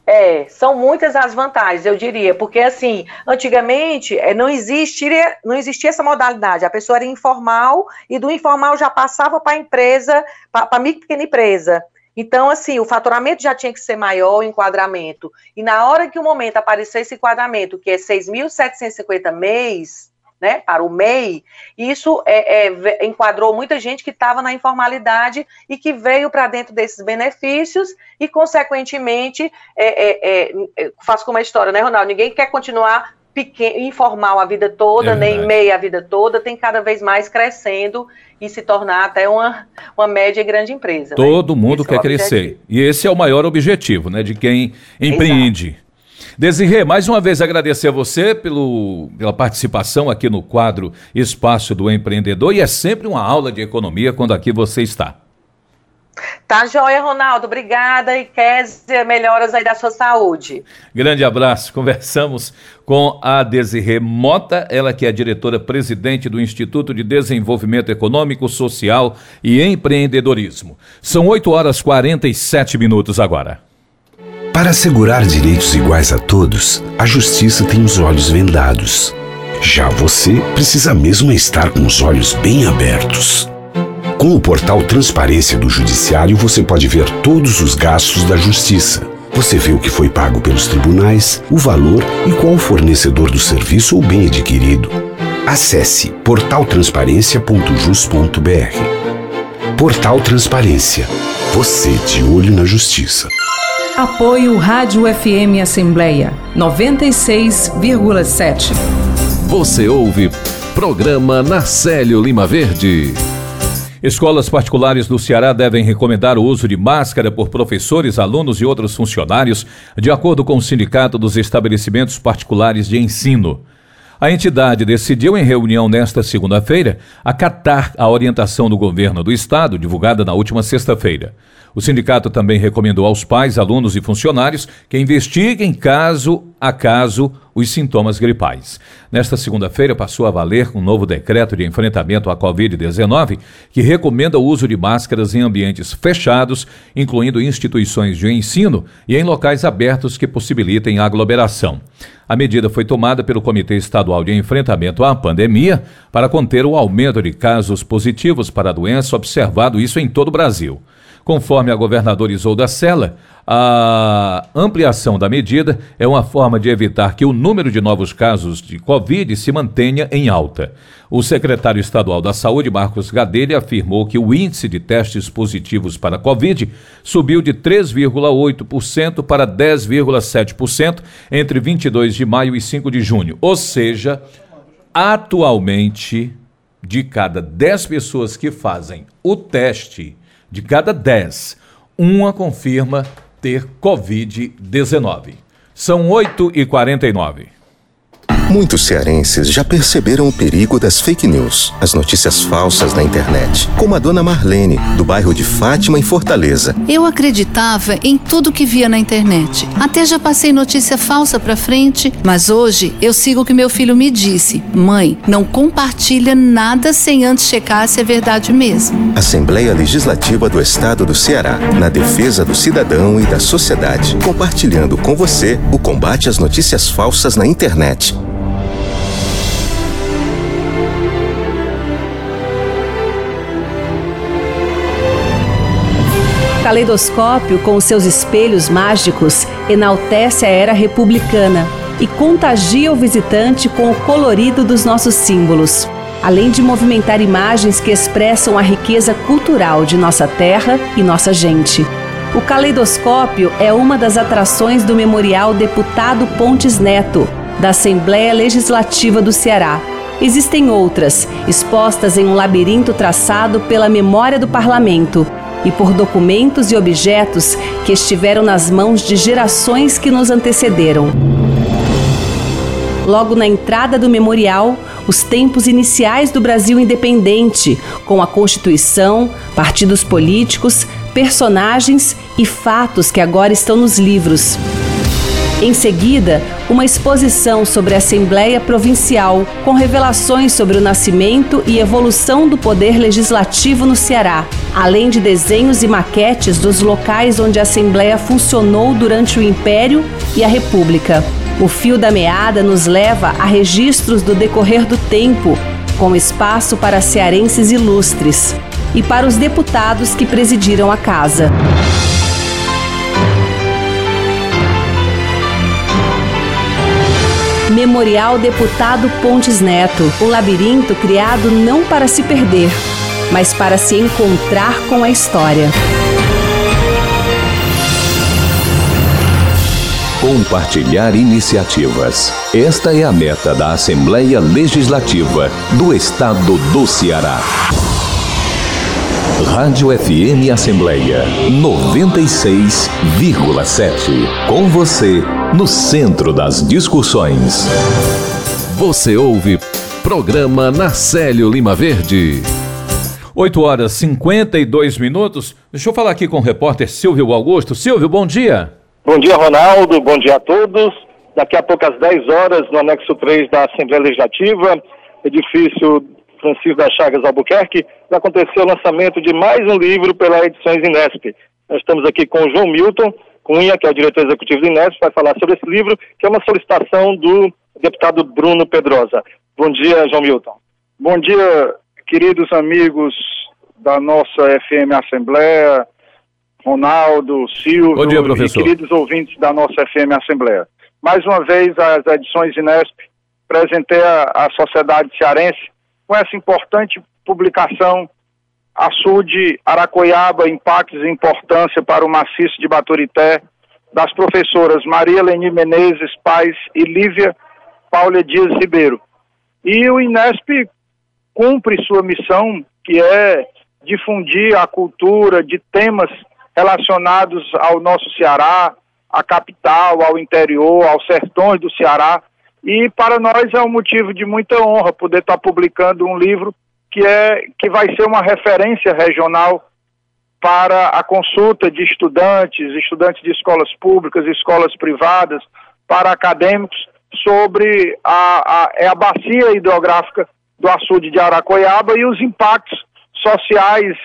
É, são muitas as vantagens, eu diria, porque assim, antigamente é, não existia, não existia essa modalidade, a pessoa era informal e do informal já passava para a empresa, para a micro pequena empresa. Então, assim, o faturamento já tinha que ser maior, o enquadramento. E na hora que o momento apareceu esse enquadramento, que é 6.750 mês, né, para o MEI, isso é, é, enquadrou muita gente que estava na informalidade e que veio para dentro desses benefícios e, consequentemente, é, é, é faço como a história, né, Ronaldo? Ninguém quer continuar pequeno, informal a vida toda, é nem MEI a vida toda, tem cada vez mais crescendo e se tornar até uma, uma média e grande empresa. Né? Todo né? mundo esse quer é crescer. E esse é o maior objetivo, né, de quem empreende. Exato. Desirê, mais uma vez agradecer a você pelo, pela participação aqui no quadro Espaço do Empreendedor e é sempre uma aula de economia quando aqui você está. Tá joia, Ronaldo. Obrigada e Kézia, melhoras aí da sua saúde. Grande abraço. Conversamos com a Desirê Mota, ela que é diretora-presidente do Instituto de Desenvolvimento Econômico, Social e Empreendedorismo. São 8 horas 47 minutos agora. Para assegurar direitos iguais a todos, a justiça tem os olhos vendados. Já você precisa mesmo estar com os olhos bem abertos. Com o portal Transparência do Judiciário, você pode ver todos os gastos da Justiça. Você vê o que foi pago pelos tribunais, o valor e qual o fornecedor do serviço ou bem adquirido. Acesse portaltransparência.jus.br. Portal Transparência. Você de olho na justiça. Apoio Rádio FM Assembleia 96,7. Você ouve Programa Narcélio Lima Verde. Escolas particulares do Ceará devem recomendar o uso de máscara por professores, alunos e outros funcionários, de acordo com o Sindicato dos Estabelecimentos Particulares de Ensino. A entidade decidiu, em reunião nesta segunda-feira, acatar a orientação do governo do estado, divulgada na última sexta-feira. O sindicato também recomendou aos pais, alunos e funcionários que investiguem caso a caso os sintomas gripais. Nesta segunda-feira passou a valer um novo decreto de enfrentamento à Covid-19 que recomenda o uso de máscaras em ambientes fechados, incluindo instituições de ensino e em locais abertos que possibilitem aglomeração. A medida foi tomada pelo Comitê Estadual de Enfrentamento à Pandemia para conter o aumento de casos positivos para a doença observado isso em todo o Brasil. Conforme a governadora Isolda Sela, a ampliação da medida é uma forma de evitar que o número de novos casos de Covid se mantenha em alta. O secretário estadual da Saúde, Marcos Gadelha, afirmou que o índice de testes positivos para Covid subiu de 3,8% para 10,7% entre 22 de maio e 5 de junho. Ou seja, atualmente, de cada 10 pessoas que fazem o teste, de cada 10, uma confirma ter Covid-19. São 8 e 49 Muitos cearenses já perceberam o perigo das fake news, as notícias falsas na internet, como a dona Marlene, do bairro de Fátima, em Fortaleza. Eu acreditava em tudo que via na internet. Até já passei notícia falsa pra frente, mas hoje eu sigo o que meu filho me disse. Mãe, não compartilha nada sem antes checar se é verdade mesmo. Assembleia Legislativa do Estado do Ceará, na defesa do cidadão e da sociedade, compartilhando com você o combate às notícias falsas na internet. Caleidoscópio, com seus espelhos mágicos, enaltece a era republicana e contagia o visitante com o colorido dos nossos símbolos, além de movimentar imagens que expressam a riqueza cultural de nossa terra e nossa gente. O caleidoscópio é uma das atrações do Memorial Deputado Pontes Neto, da Assembleia Legislativa do Ceará. Existem outras, expostas em um labirinto traçado pela memória do parlamento e por documentos e objetos que estiveram nas mãos de gerações que nos antecederam. Logo na entrada do memorial, os tempos iniciais do Brasil independente, com a Constituição, partidos políticos, personagens e fatos que agora estão nos livros. Em seguida, uma exposição sobre a Assembleia Provincial, com revelações sobre o nascimento e evolução do poder legislativo no Ceará, além de desenhos e maquetes dos locais onde a Assembleia funcionou durante o Império e a República. O fio da meada nos leva a registros do decorrer do tempo, com espaço para cearenses ilustres e para os deputados que presidiram a casa. Memorial Deputado Pontes Neto, um labirinto criado não para se perder, mas para se encontrar com a história. Compartilhar iniciativas. Esta é a meta da Assembleia Legislativa do Estado do Ceará. Rádio FM Assembleia 96,7. Com você, no centro das discussões. Você ouve programa Narcélio Lima Verde. 8 horas 52 minutos. Deixa eu falar aqui com o repórter Silvio Augusto. Silvio, bom dia. Bom dia, Ronaldo. Bom dia a todos. Daqui a pouco, às 10 horas, no anexo 3 da Assembleia Legislativa, edifício Francisco das Chagas Albuquerque, vai acontecer o lançamento de mais um livro pela Edições Inesp. Nós estamos aqui com o João Milton Cunha, que é o diretor executivo do Inesp, vai falar sobre esse livro, que é uma solicitação do deputado Bruno Pedrosa. Bom dia, João Milton. Bom dia, queridos amigos da nossa FM Assembleia, Ronaldo, Silvio Bom dia, professor. e queridos ouvintes da nossa FM Assembleia. Mais uma vez, as edições Inesp presentei a, a sociedade cearense com essa importante publicação Açude, Aracoiaba, Impactos e Importância para o Maciço de Baturité, das professoras Maria Leni Menezes Paz e Lívia Paula Dias Ribeiro. E o Inesp cumpre sua missão, que é difundir a cultura de temas relacionados ao nosso Ceará, à capital, ao interior, aos sertões do Ceará, e para nós é um motivo de muita honra poder estar publicando um livro que, é, que vai ser uma referência regional para a consulta de estudantes, estudantes de escolas públicas, escolas privadas, para acadêmicos, sobre a, a, é a bacia hidrográfica do açude de Aracoiaba e os impactos sociais,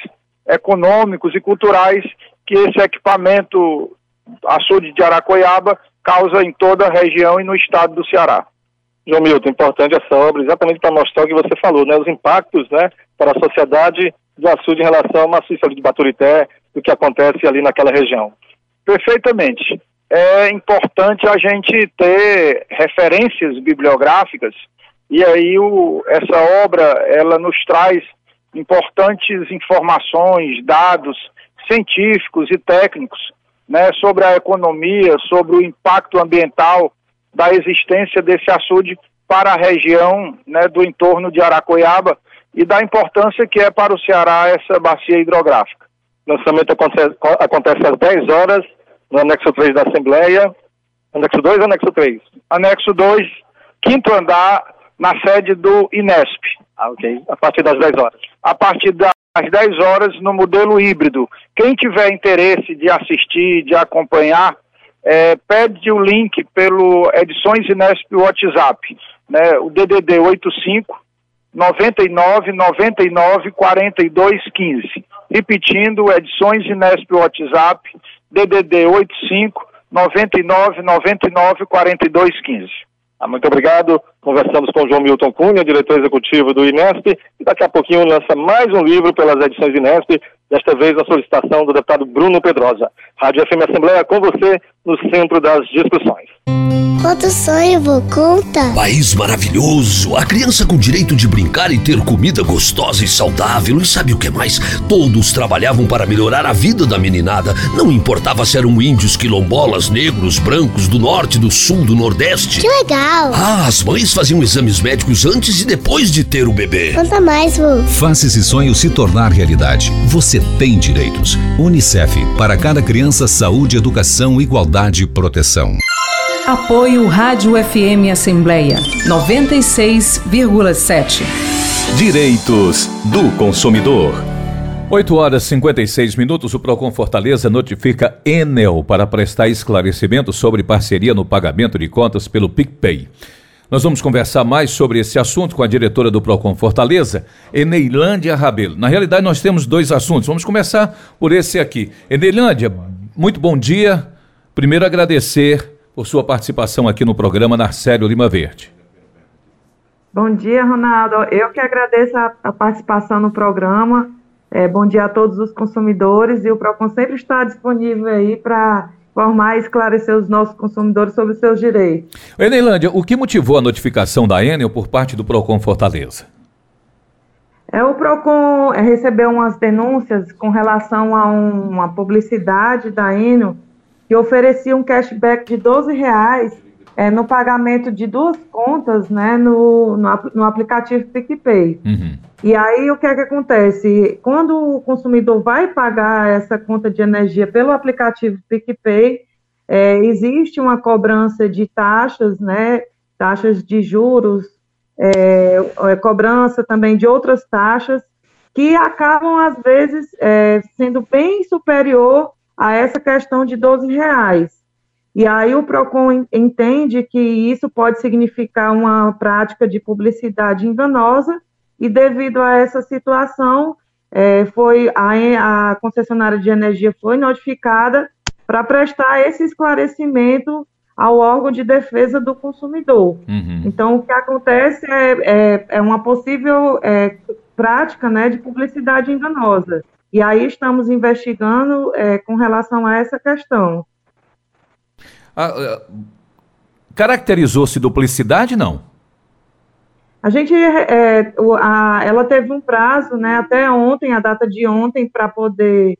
econômicos e culturais que esse equipamento açude de Aracoiaba causa em toda a região e no estado do Ceará. João Milton, importante essa obra, exatamente para mostrar o que você falou, né, os impactos né, para a sociedade do açude em relação ao maciço de Baturité, do que acontece ali naquela região. Perfeitamente. É importante a gente ter referências bibliográficas e aí o, essa obra ela nos traz importantes informações, dados científicos e técnicos né, sobre a economia, sobre o impacto ambiental da existência desse açude para a região né, do entorno de Aracoiaba e da importância que é para o Ceará essa bacia hidrográfica. O lançamento acontece, acontece às 10 horas no anexo 3 da Assembleia. Anexo 2 ou anexo 3? Anexo 2, quinto andar, na sede do INESP. Ah, ok. A partir das 10 horas. A partir das 10 horas no modelo híbrido. Quem tiver interesse de assistir, de acompanhar, é, pede o link pelo Edições Inesp WhatsApp, né, o DDD 85 99 99 42 15. Repetindo, Edições Inesp WhatsApp, DDD 85 99 99 42 15. Ah, muito obrigado. Conversamos com o João Milton Cunha, diretor executivo do Inesp, e daqui a pouquinho lança mais um livro pelas edições Inesp desta vez na solicitação do deputado Bruno Pedrosa. Rádio FM Assembleia com você no centro das discussões. Quanto sonho, vou conta. País maravilhoso, a criança com direito de brincar e ter comida gostosa e saudável. E sabe o que mais? Todos trabalhavam para melhorar a vida da meninada. Não importava se eram índios, quilombolas, negros, brancos, do norte, do sul, do nordeste. Que legal. Ah, as mães faziam exames médicos antes e depois de ter o bebê. Conta mais, vô. Faça esse sonho se tornar realidade. Você tem direitos. Unicef, para cada criança, saúde, educação, igualdade e proteção. Apoio Rádio FM Assembleia 96,7. Direitos do consumidor. 8 horas e 56 minutos, o Procon Fortaleza notifica Enel para prestar esclarecimento sobre parceria no pagamento de contas pelo PicPay. Nós vamos conversar mais sobre esse assunto com a diretora do Procon Fortaleza, Eneilândia Rabelo. Na realidade, nós temos dois assuntos. Vamos começar por esse aqui. Eneilândia, muito bom dia. Primeiro, agradecer por sua participação aqui no programa Narcélio Lima Verde. Bom dia, Ronaldo. Eu que agradeço a, a participação no programa. É, bom dia a todos os consumidores e o PROCON sempre está disponível aí para informar e esclarecer os nossos consumidores sobre os seus direitos. Eneilândia, o que motivou a notificação da Enel por parte do PROCON Fortaleza? É, o PROCON é, recebeu umas denúncias com relação a um, uma publicidade da Enel que oferecia um cashback de 12 reais é, no pagamento de duas contas né, no, no, no aplicativo PicPay. Uhum. E aí o que é que acontece? Quando o consumidor vai pagar essa conta de energia pelo aplicativo PicPay, é, existe uma cobrança de taxas, né, taxas de juros, é, é, cobrança também de outras taxas, que acabam, às vezes, é, sendo bem superior a essa questão de 12 reais. E aí o PROCON entende que isso pode significar uma prática de publicidade enganosa, e devido a essa situação, é, foi a, a concessionária de energia foi notificada para prestar esse esclarecimento ao órgão de defesa do consumidor. Uhum. Então, o que acontece é, é, é uma possível é, prática né, de publicidade enganosa. E aí estamos investigando é, com relação a essa questão. Ah, ah, Caracterizou-se duplicidade, não? A gente, é, a, ela teve um prazo, né, até ontem, a data de ontem, para poder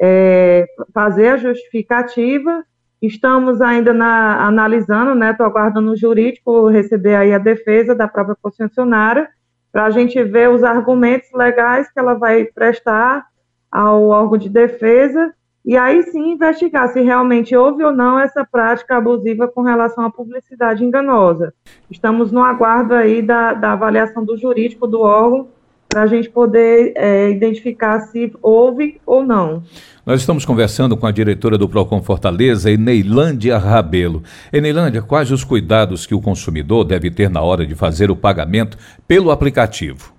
é, fazer a justificativa. Estamos ainda na, analisando, né, estou aguardando o jurídico receber aí a defesa da própria concessionária, para a gente ver os argumentos legais que ela vai prestar ao órgão de defesa e aí sim investigar se realmente houve ou não essa prática abusiva com relação à publicidade enganosa. Estamos no aguardo aí da, da avaliação do jurídico do órgão para a gente poder é, identificar se houve ou não. Nós estamos conversando com a diretora do Procon Fortaleza, Eneilândia Rabelo. Eneilândia, quais os cuidados que o consumidor deve ter na hora de fazer o pagamento pelo aplicativo?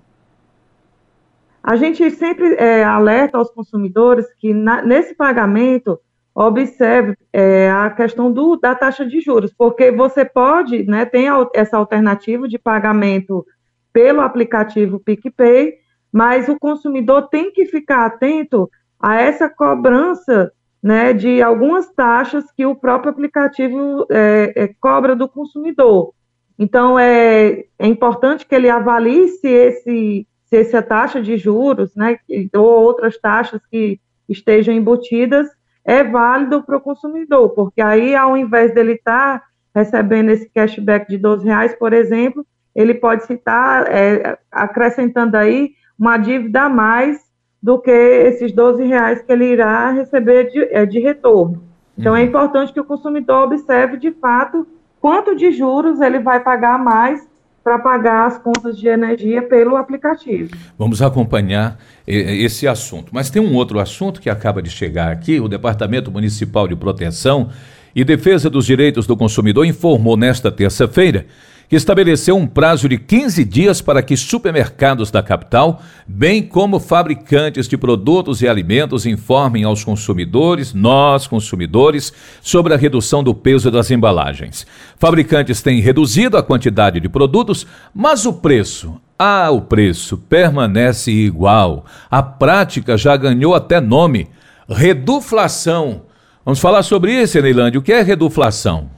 A gente sempre é, alerta aos consumidores que na, nesse pagamento observe é, a questão do, da taxa de juros, porque você pode, né, tem essa alternativa de pagamento pelo aplicativo PicPay, mas o consumidor tem que ficar atento a essa cobrança né, de algumas taxas que o próprio aplicativo é, é, cobra do consumidor. Então, é, é importante que ele avalie se esse se essa taxa de juros, né, ou outras taxas que estejam embutidas, é válido para o consumidor, porque aí, ao invés dele estar tá recebendo esse cashback de 12 reais, por exemplo, ele pode estar é, acrescentando aí uma dívida a mais do que esses 12 reais que ele irá receber de, é, de retorno. Então, é uhum. importante que o consumidor observe, de fato, quanto de juros ele vai pagar mais para pagar as contas de energia pelo aplicativo. Vamos acompanhar esse assunto. Mas tem um outro assunto que acaba de chegar aqui: o Departamento Municipal de Proteção e Defesa dos Direitos do Consumidor informou nesta terça-feira que estabeleceu um prazo de 15 dias para que supermercados da capital, bem como fabricantes de produtos e alimentos, informem aos consumidores, nós consumidores, sobre a redução do peso das embalagens. Fabricantes têm reduzido a quantidade de produtos, mas o preço ah, o preço permanece igual. A prática já ganhou até nome: reduflação. Vamos falar sobre isso, Eneilândia. O que é reduflação?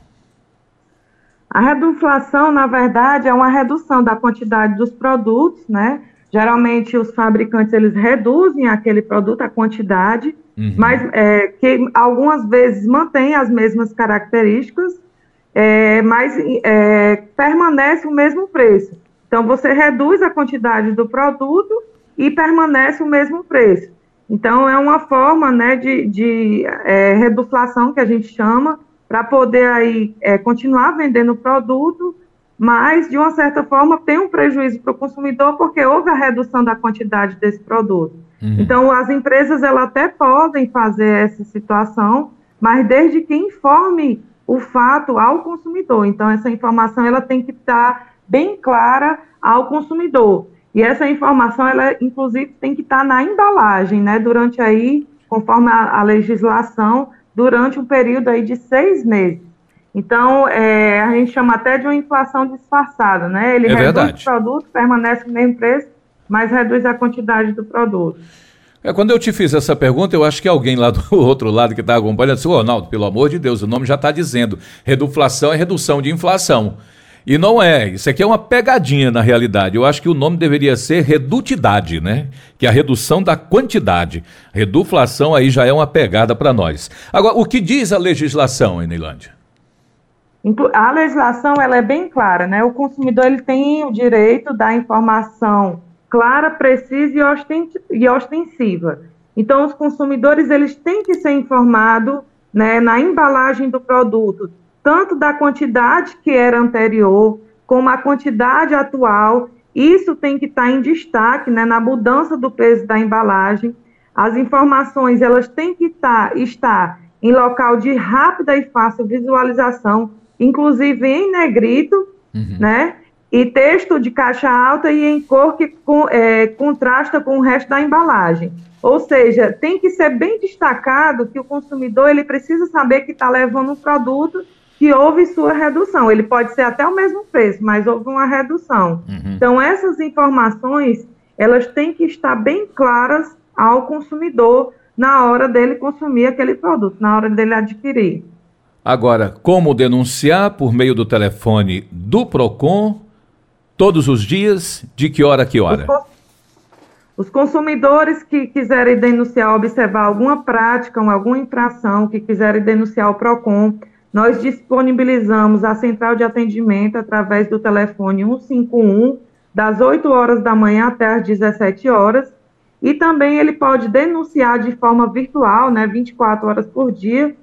A reduflação, na verdade, é uma redução da quantidade dos produtos, né? Geralmente os fabricantes eles reduzem aquele produto, a quantidade, uhum. mas é, que algumas vezes mantém as mesmas características, é, mas é, permanece o mesmo preço. Então você reduz a quantidade do produto e permanece o mesmo preço. Então é uma forma né, de, de é, reduflação que a gente chama, para poder aí é, continuar vendendo o produto, mas de uma certa forma tem um prejuízo para o consumidor porque houve a redução da quantidade desse produto. Uhum. Então as empresas elas até podem fazer essa situação, mas desde que informe o fato ao consumidor. Então essa informação ela tem que estar bem clara ao consumidor. E essa informação ela inclusive tem que estar na embalagem, né? Durante aí, conforme a, a legislação durante um período aí de seis meses. Então, é, a gente chama até de uma inflação disfarçada, né? Ele é reduz verdade. o produto, permanece no mesmo preço, mas reduz a quantidade do produto. É, quando eu te fiz essa pergunta, eu acho que alguém lá do outro lado que está acompanhando disse, Ronaldo, pelo amor de Deus, o nome já está dizendo, reduflação é redução de inflação. E não é, isso aqui é uma pegadinha na realidade. Eu acho que o nome deveria ser redutidade, né? Que é a redução da quantidade. Reduflação aí já é uma pegada para nós. Agora, o que diz a legislação, Enilândia? A legislação ela é bem clara, né? O consumidor ele tem o direito da informação clara, precisa e ostensiva. Então, os consumidores eles têm que ser informados né, na embalagem do produto, tanto da quantidade que era anterior, como a quantidade atual. Isso tem que estar em destaque né, na mudança do peso da embalagem. As informações elas têm que estar, estar em local de rápida e fácil visualização, inclusive em negrito, uhum. né? E texto de caixa alta e em cor que é, contrasta com o resto da embalagem. Ou seja, tem que ser bem destacado que o consumidor ele precisa saber que está levando um produto que houve sua redução. Ele pode ser até o mesmo preço, mas houve uma redução. Uhum. Então, essas informações, elas têm que estar bem claras ao consumidor na hora dele consumir aquele produto, na hora dele adquirir. Agora, como denunciar por meio do telefone do Procon todos os dias, de que hora a que hora? Os consumidores que quiserem denunciar, observar alguma prática, alguma infração, que quiserem denunciar o Procon, nós disponibilizamos a central de atendimento através do telefone 151, das 8 horas da manhã até as 17 horas, e também ele pode denunciar de forma virtual, né, 24 horas por dia,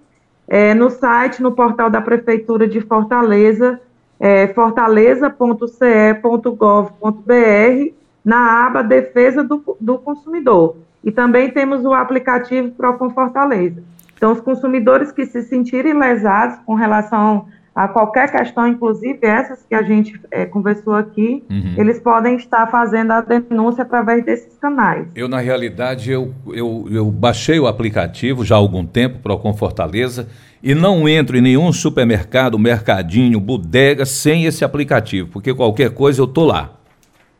é, no site, no portal da Prefeitura de Fortaleza, é, fortaleza.ce.gov.br, na aba Defesa do, do Consumidor. E também temos o aplicativo Procon Fortaleza. Então, os consumidores que se sentirem lesados com relação a qualquer questão, inclusive essas que a gente é, conversou aqui, uhum. eles podem estar fazendo a denúncia através desses canais. Eu, na realidade, eu, eu, eu baixei o aplicativo já há algum tempo, Procon Fortaleza, e não entro em nenhum supermercado, mercadinho, bodega sem esse aplicativo, porque qualquer coisa eu tô lá.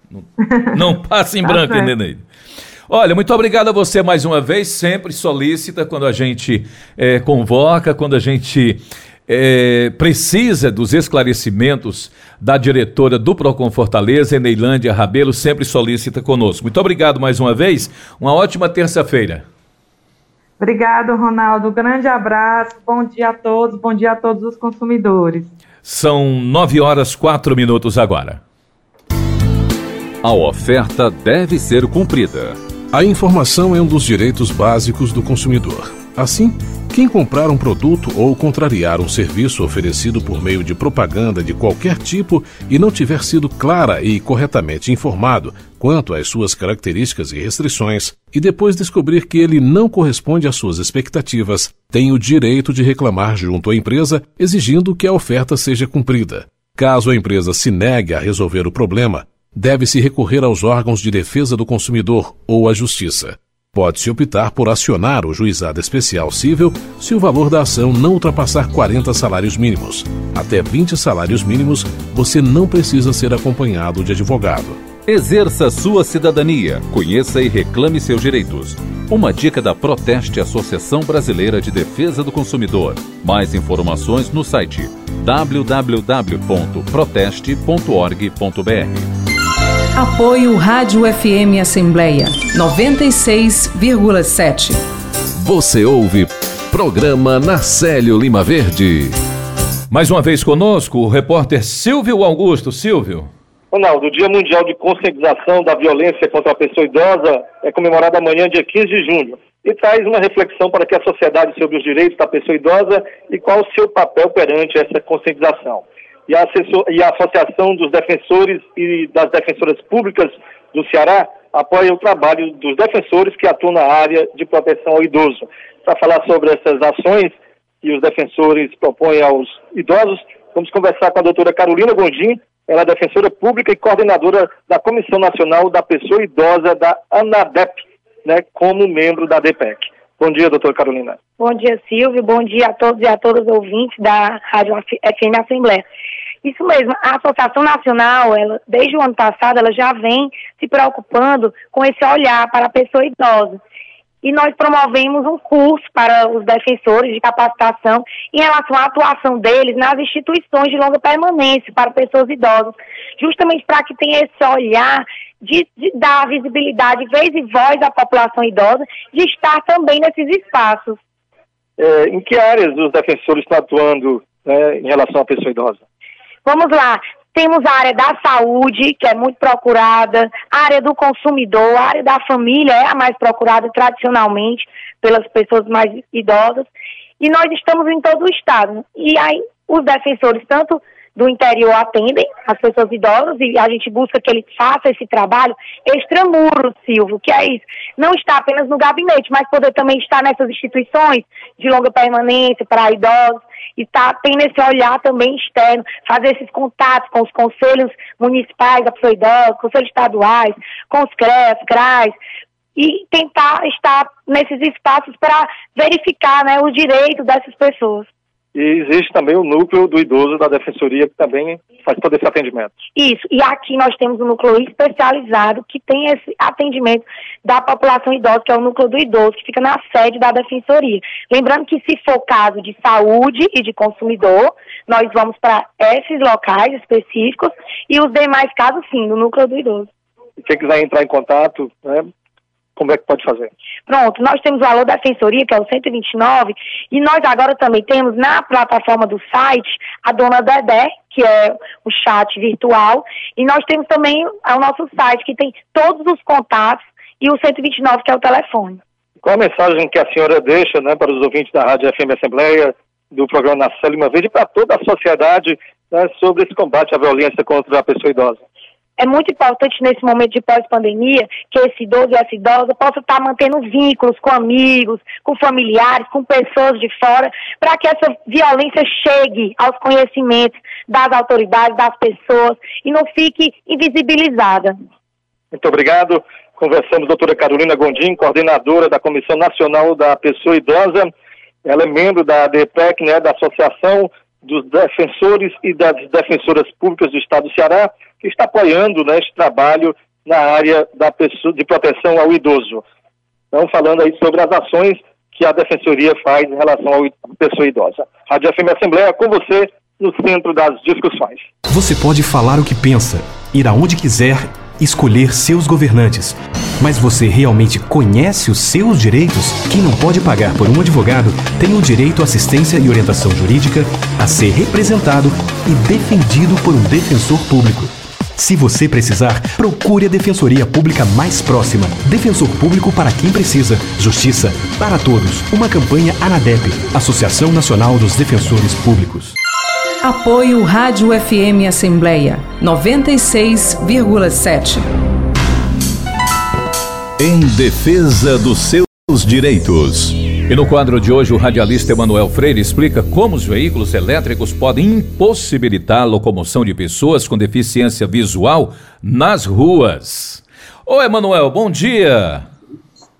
Não, não passa em tá branco, entendeu? Olha, muito obrigado a você mais uma vez, sempre solícita quando a gente é, convoca, quando a gente é, precisa dos esclarecimentos da diretora do Procon Fortaleza, Eneilândia Rabelo, sempre solícita conosco. Muito obrigado mais uma vez, uma ótima terça-feira. Obrigado, Ronaldo. Grande abraço, bom dia a todos, bom dia a todos os consumidores. São nove horas quatro minutos agora. A oferta deve ser cumprida. A informação é um dos direitos básicos do consumidor. Assim, Quem comprar um produto ou contrariar um serviço oferecido por meio de propaganda de qualquer tipo e não tiver sido clara e corretamente informado quanto às suas características e restrições, e depois descobrir que ele não corresponde às suas expectativas, tem o direito de reclamar junto à empresa, exigindo que a oferta seja cumprida. Caso a empresa se negue a resolver o problema, deve-se recorrer aos órgãos de defesa do consumidor ou à justiça. Pode-se optar por acionar o juizado especial civil se o valor da ação não ultrapassar 40 salários mínimos. Até 20 salários mínimos, você não precisa ser acompanhado de advogado. Exerça sua cidadania, conheça e reclame seus direitos. Uma dica da Proteste Associação Brasileira de Defesa do Consumidor. Mais informações no site www.proteste.org.br. Apoio Rádio FM Assembleia 96,7. Você ouve Programa Narcélio Lima Verde. Mais uma vez conosco o repórter Silvio Augusto. Silvio. Ronaldo, o Dia Mundial de Conscientização da Violência contra a Pessoa Idosa é comemorado amanhã, dia 15 de junho, e traz uma reflexão para que a sociedade sobre os direitos da pessoa idosa e qual o seu papel perante essa conscientização. E a, e a Associação dos Defensores e das Defensoras Públicas do Ceará apoia o trabalho dos defensores que atuam na área de proteção ao idoso. Para falar sobre essas ações que os defensores propõem aos idosos, vamos conversar com a doutora Carolina Gondim, ela é defensora pública e coordenadora da Comissão Nacional da Pessoa Idosa da ANADEP, né, como membro da DPEC. Bom dia, doutora Carolina. Bom dia, Silvio. Bom dia a todos e a todas os ouvintes da Rádio FM Assembleia. Isso mesmo, a Associação Nacional, ela, desde o ano passado, ela já vem se preocupando com esse olhar para a pessoa idosa e nós promovemos um curso para os defensores de capacitação em relação à atuação deles nas instituições de longa permanência para pessoas idosas, justamente para que tenha esse olhar de, de, dar visibilidade, vez e voz à população idosa, de estar também nesses espaços. É, em que áreas os defensores estão atuando né, em relação à pessoa idosa? Vamos lá. Temos a área da saúde, que é muito procurada, a área do consumidor, a área da família é a mais procurada tradicionalmente pelas pessoas mais idosas. E nós estamos em todo o estado. E aí os defensores, tanto do interior atendem as pessoas idosas e a gente busca que ele faça esse trabalho extramuro, Silvio, que é isso. Não está apenas no gabinete, mas poder também estar nessas instituições de longa permanência para idosos e tá, tem nesse olhar também externo, fazer esses contatos com os conselhos municipais da pessoa idosa, conselhos estaduais, com os CREAS, CRAS, e tentar estar nesses espaços para verificar né, os direitos dessas pessoas. E existe também o núcleo do idoso da defensoria que também faz todo esse atendimento. Isso, e aqui nós temos um núcleo especializado que tem esse atendimento da população idosa, que é o núcleo do idoso, que fica na sede da defensoria. Lembrando que se for caso de saúde e de consumidor, nós vamos para esses locais específicos e os demais casos sim, no núcleo do idoso. Quem quiser entrar em contato, né, como é que pode fazer? Pronto, nós temos o Alô Defensoria, que é o 129, e nós agora também temos na plataforma do site a Dona Dedé, que é o chat virtual, e nós temos também o nosso site, que tem todos os contatos, e o 129, que é o telefone. Qual a mensagem que a senhora deixa né, para os ouvintes da Rádio FM Assembleia, do programa Na Lima Verde, para toda a sociedade né, sobre esse combate à violência contra a pessoa idosa? É muito importante nesse momento de pós-pandemia que esse idoso e essa idosa possam estar mantendo vínculos com amigos, com familiares, com pessoas de fora, para que essa violência chegue aos conhecimentos das autoridades, das pessoas e não fique invisibilizada. Muito obrigado. Conversamos, doutora Carolina Gondim, coordenadora da Comissão Nacional da Pessoa Idosa. Ela é membro da ADPEC, né, da Associação dos Defensores e das Defensoras Públicas do Estado do Ceará que está apoiando né, este trabalho na área da pessoa, de proteção ao idoso. Então, falando aí sobre as ações que a Defensoria faz em relação à pessoa idosa. Rádio FM Assembleia, com você, no centro das discussões. Você pode falar o que pensa, ir aonde quiser, escolher seus governantes. Mas você realmente conhece os seus direitos? Quem não pode pagar por um advogado tem o direito à assistência e orientação jurídica, a ser representado e defendido por um defensor público. Se você precisar, procure a Defensoria Pública mais próxima. Defensor Público para quem precisa. Justiça para todos. Uma campanha ANADEP, Associação Nacional dos Defensores Públicos. Apoio Rádio FM Assembleia 96,7. Em defesa dos seus direitos. E no quadro de hoje, o radialista Emanuel Freire explica como os veículos elétricos podem impossibilitar a locomoção de pessoas com deficiência visual nas ruas. Ô Emanuel, bom dia!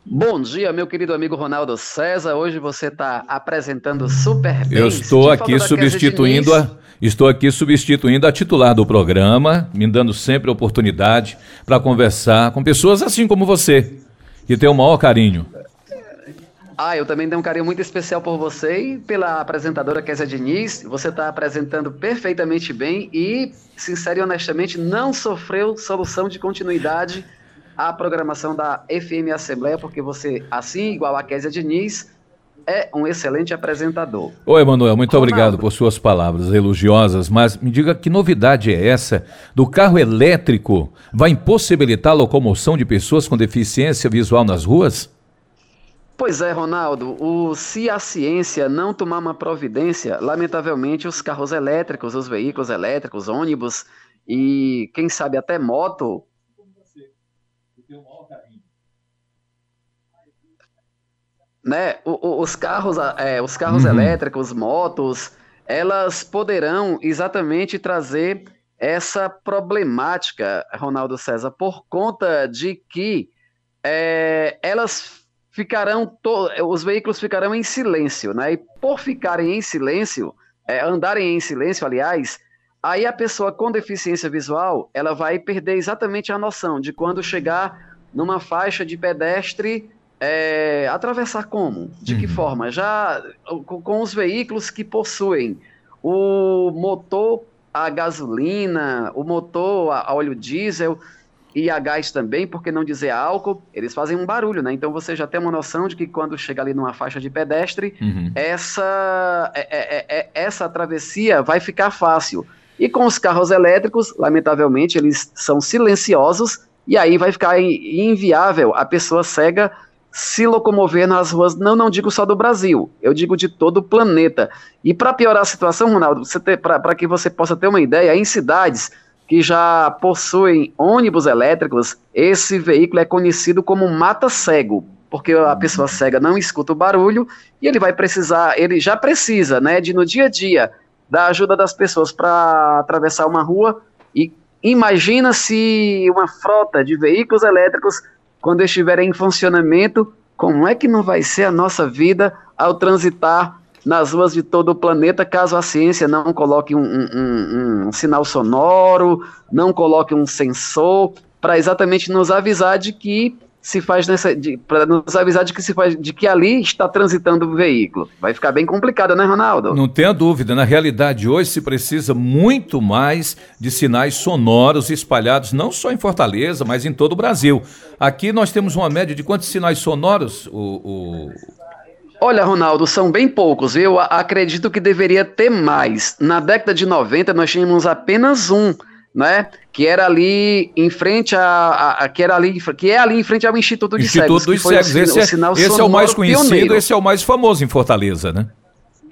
Bom dia, meu querido amigo Ronaldo César. Hoje você está apresentando super bem. Eu estou aqui substituindo a, estou aqui substituindo a titular do programa, me dando sempre oportunidade para conversar com pessoas assim como você, que tem o maior carinho. Ah, eu também tenho um carinho muito especial por você e pela apresentadora Kézia Diniz. Você está apresentando perfeitamente bem e, sincero e honestamente, não sofreu solução de continuidade à programação da FM Assembleia, porque você, assim igual a Kézia Diniz, é um excelente apresentador. Oi, Emanuel, muito Ronaldo. obrigado por suas palavras elogiosas, mas me diga que novidade é essa do carro elétrico? Vai impossibilitar a locomoção de pessoas com deficiência visual nas ruas? Pois é, Ronaldo, o, se a ciência não tomar uma providência, lamentavelmente os carros elétricos, os veículos elétricos, ônibus e quem sabe até moto. Né, o, o, os carros, é, os carros uhum. elétricos, motos, elas poderão exatamente trazer essa problemática, Ronaldo César, por conta de que é, elas ficarão os veículos ficarão em silêncio, né? E por ficarem em silêncio, é, andarem em silêncio, aliás, aí a pessoa com deficiência visual ela vai perder exatamente a noção de quando chegar numa faixa de pedestre é, atravessar como, de uhum. que forma, já com, com os veículos que possuem o motor a gasolina, o motor a óleo diesel, e a gás também, porque não dizer álcool, eles fazem um barulho, né? Então você já tem uma noção de que quando chega ali numa faixa de pedestre, uhum. essa, é, é, é, é, essa travessia vai ficar fácil. E com os carros elétricos, lamentavelmente, eles são silenciosos e aí vai ficar inviável a pessoa cega se locomover nas ruas, não, não digo só do Brasil, eu digo de todo o planeta. E para piorar a situação, Ronaldo, para que você possa ter uma ideia, em cidades que já possuem ônibus elétricos, esse veículo é conhecido como mata-cego, porque a pessoa cega não escuta o barulho e ele vai precisar, ele já precisa, né, de no dia a dia da ajuda das pessoas para atravessar uma rua. E imagina se uma frota de veículos elétricos quando estiverem em funcionamento, como é que não vai ser a nossa vida ao transitar nas ruas de todo o planeta, caso a ciência não coloque um, um, um, um sinal sonoro, não coloque um sensor, para exatamente nos avisar de que se faz nessa. para nos avisar de que se faz de que ali está transitando o veículo. Vai ficar bem complicado, né, Ronaldo? Não tenha dúvida. Na realidade, hoje se precisa muito mais de sinais sonoros espalhados não só em Fortaleza, mas em todo o Brasil. Aqui nós temos uma média de quantos sinais sonoros o, o Olha, Ronaldo, são bem poucos. Eu acredito que deveria ter mais. Na década de 90 nós tínhamos apenas um, né? Que era ali em frente a, a, a que era ali, que é ali em frente ao Instituto de Instituto Cegos. Instituto dos Cegos. esse, é, esse é o mais conhecido, pioneiro. esse é o mais famoso em Fortaleza, né?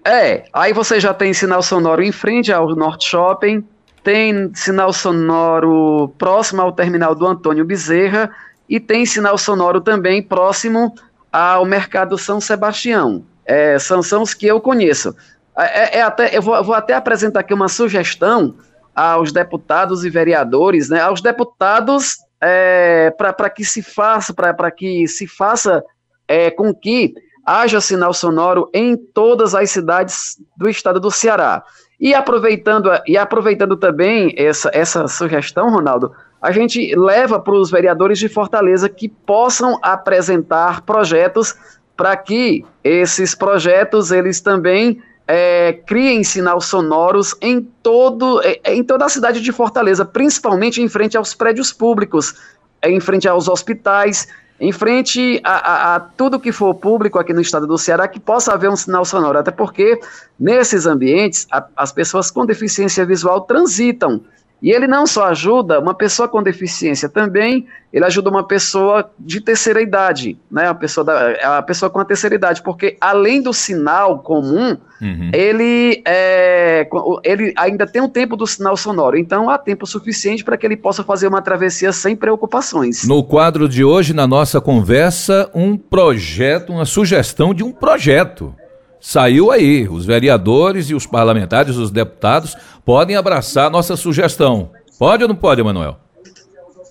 É, aí você já tem sinal sonoro em frente ao Norte Shopping, tem sinal sonoro próximo ao terminal do Antônio Bezerra e tem sinal sonoro também próximo ao mercado São Sebastião. É, são, são os que eu conheço. É, é até, eu vou, vou, até apresentar aqui uma sugestão aos deputados e vereadores, né, aos deputados é, para que se faça, para que se faça é, com que haja sinal sonoro em todas as cidades do estado do Ceará. E aproveitando, e aproveitando também essa, essa sugestão, Ronaldo, a gente leva para os vereadores de Fortaleza que possam apresentar projetos para que esses projetos eles também é, criem sinal sonoros em, todo, é, em toda a cidade de Fortaleza, principalmente em frente aos prédios públicos, é, em frente aos hospitais, em frente a, a, a, tudo que for público aqui no estado do Ceará, que possa haver um sinal sonoro, até porque nesses ambientes a, as pessoas com deficiência visual transitam E ele não só ajuda uma pessoa com deficiência, também ele ajuda uma pessoa de terceira idade, né? A pessoa, da, a pessoa com a terceira idade, porque além do sinal comum, uhum. ele, é, ele ainda tem o um tempo do sinal sonoro. Então há tempo suficiente para que ele possa fazer uma travessia sem preocupações. No quadro de hoje, na nossa conversa, um projeto, uma sugestão de um projeto saiu aí. Os vereadores e os parlamentares, os deputados, podem abraçar nossa sugestão. Pode ou não pode, Emanuel?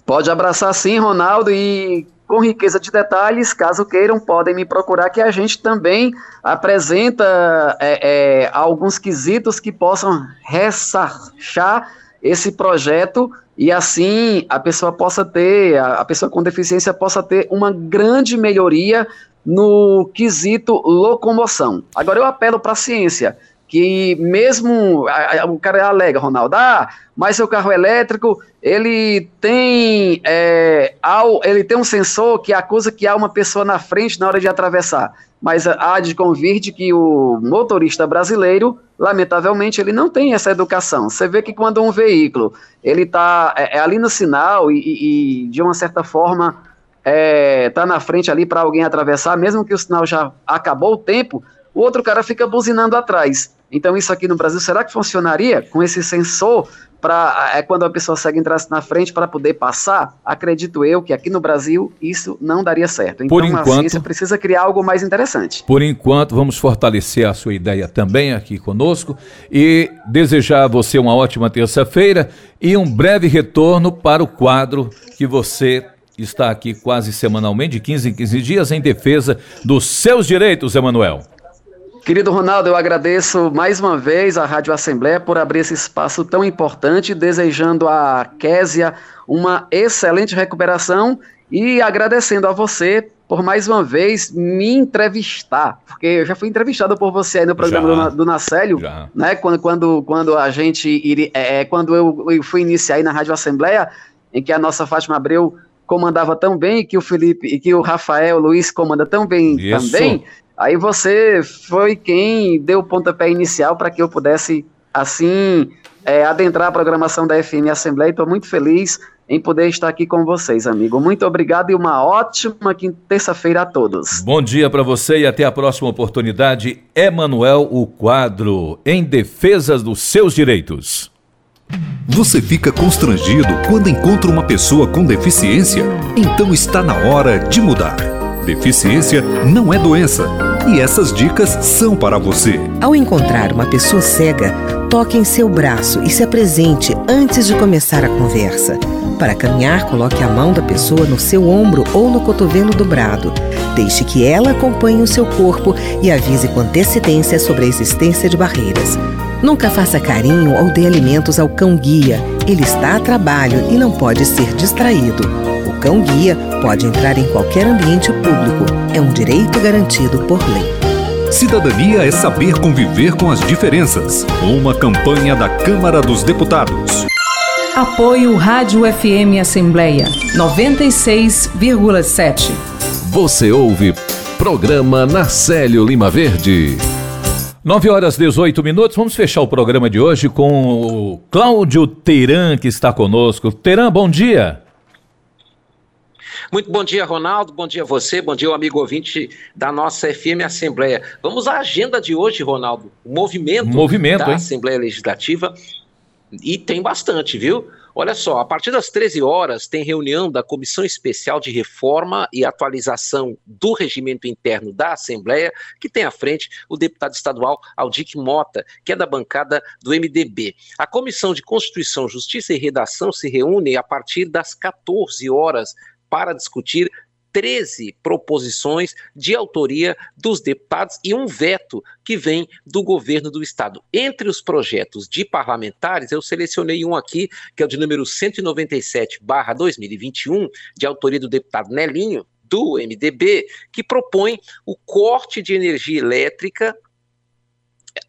Pode abraçar sim, Ronaldo, e com riqueza de detalhes, caso queiram, podem me procurar que a gente também apresenta é, é, alguns quesitos que possam ressarchar esse projeto e assim a pessoa possa ter, a pessoa com deficiência possa ter uma grande melhoria no quesito locomoção. Agora eu apelo para a ciência, que mesmo o cara alega, Ronaldo, ah, mas seu carro elétrico ele tem é, ele tem um sensor que acusa que há uma pessoa na frente na hora de atravessar. Mas há de convir de que o motorista brasileiro, lamentavelmente, ele não tem essa educação. Você vê que quando um veículo ele está é, é ali no sinal e, e de uma certa forma é, tá na frente ali para alguém atravessar, mesmo que o sinal já acabou o tempo, o outro cara fica buzinando atrás. Então isso aqui no Brasil, será que funcionaria com esse sensor para é quando a pessoa segue entrasse na frente para poder passar? Acredito eu que aqui no Brasil isso não daria certo. Então por enquanto, a ciência precisa criar algo mais interessante. Por enquanto, vamos fortalecer a sua ideia também aqui conosco e desejar a você uma ótima terça-feira e um breve retorno para o quadro que você está aqui quase semanalmente, de 15 em 15 dias, em defesa dos seus direitos, Emanuel. Querido Ronaldo, eu agradeço mais uma vez à Rádio Assembleia por abrir esse espaço tão importante, desejando a Késia uma excelente recuperação e agradecendo a você por mais uma vez me entrevistar, porque eu já fui entrevistado por você aí no programa já, do, do Nacélio, já. né? Quando, quando, quando a gente é, é, quando eu, eu fui iniciar aí na Rádio Assembleia, em que a nossa Fátima Abreu comandava tão bem, que o Felipe e que o Rafael Luiz comanda tão bem Isso. também. Aí você foi quem deu o pontapé inicial para que eu pudesse, assim, é, adentrar a programação da FM Assembleia. Estou muito feliz em poder estar aqui com vocês, amigo. Muito obrigado e uma ótima terça-feira a todos. Bom dia para você e até a próxima oportunidade. Emanuel, o quadro em defesa dos seus direitos. Você fica constrangido quando encontra uma pessoa com deficiência? Então está na hora de mudar. Deficiência não é doença e essas dicas são para você. Ao encontrar uma pessoa cega, toque em seu braço e se apresente antes de começar a conversa. Para caminhar, coloque a mão da pessoa no seu ombro ou no cotovelo dobrado. Deixe que ela acompanhe o seu corpo e avise com antecedência sobre a existência de barreiras. Nunca faça carinho ou dê alimentos ao cão-guia. Ele está a trabalho e não pode ser distraído. O cão-guia pode entrar em qualquer ambiente público. É um direito garantido por lei. Cidadania é saber conviver com as diferenças. Uma campanha da Câmara dos Deputados. Apoio Rádio FM Assembleia 96,7. Você ouve Programa Narcélio Lima Verde. 9 horas 18 minutos. Vamos fechar o programa de hoje com o Cláudio Teran, que está conosco. Teran, bom dia. Muito bom dia, Ronaldo. Bom dia a você. Bom dia, o amigo ouvinte da nossa FM Assembleia. Vamos à agenda de hoje, Ronaldo. O movimento, movimento da hein? Assembleia Legislativa. E tem bastante, viu? Olha só, a partir das 13 horas tem reunião da Comissão Especial de Reforma e Atualização do Regimento Interno da Assembleia, que tem à frente o deputado estadual Aldic Mota, que é da bancada do MDB. A Comissão de Constituição, Justiça e Redação se reúne a partir das 14 horas para discutir 13 proposições de autoria dos deputados e um veto que vem do governo do estado. Entre os projetos de parlamentares, eu selecionei um aqui, que é o de número 197/2021, de autoria do deputado Nelinho, do MDB, que propõe o corte de energia elétrica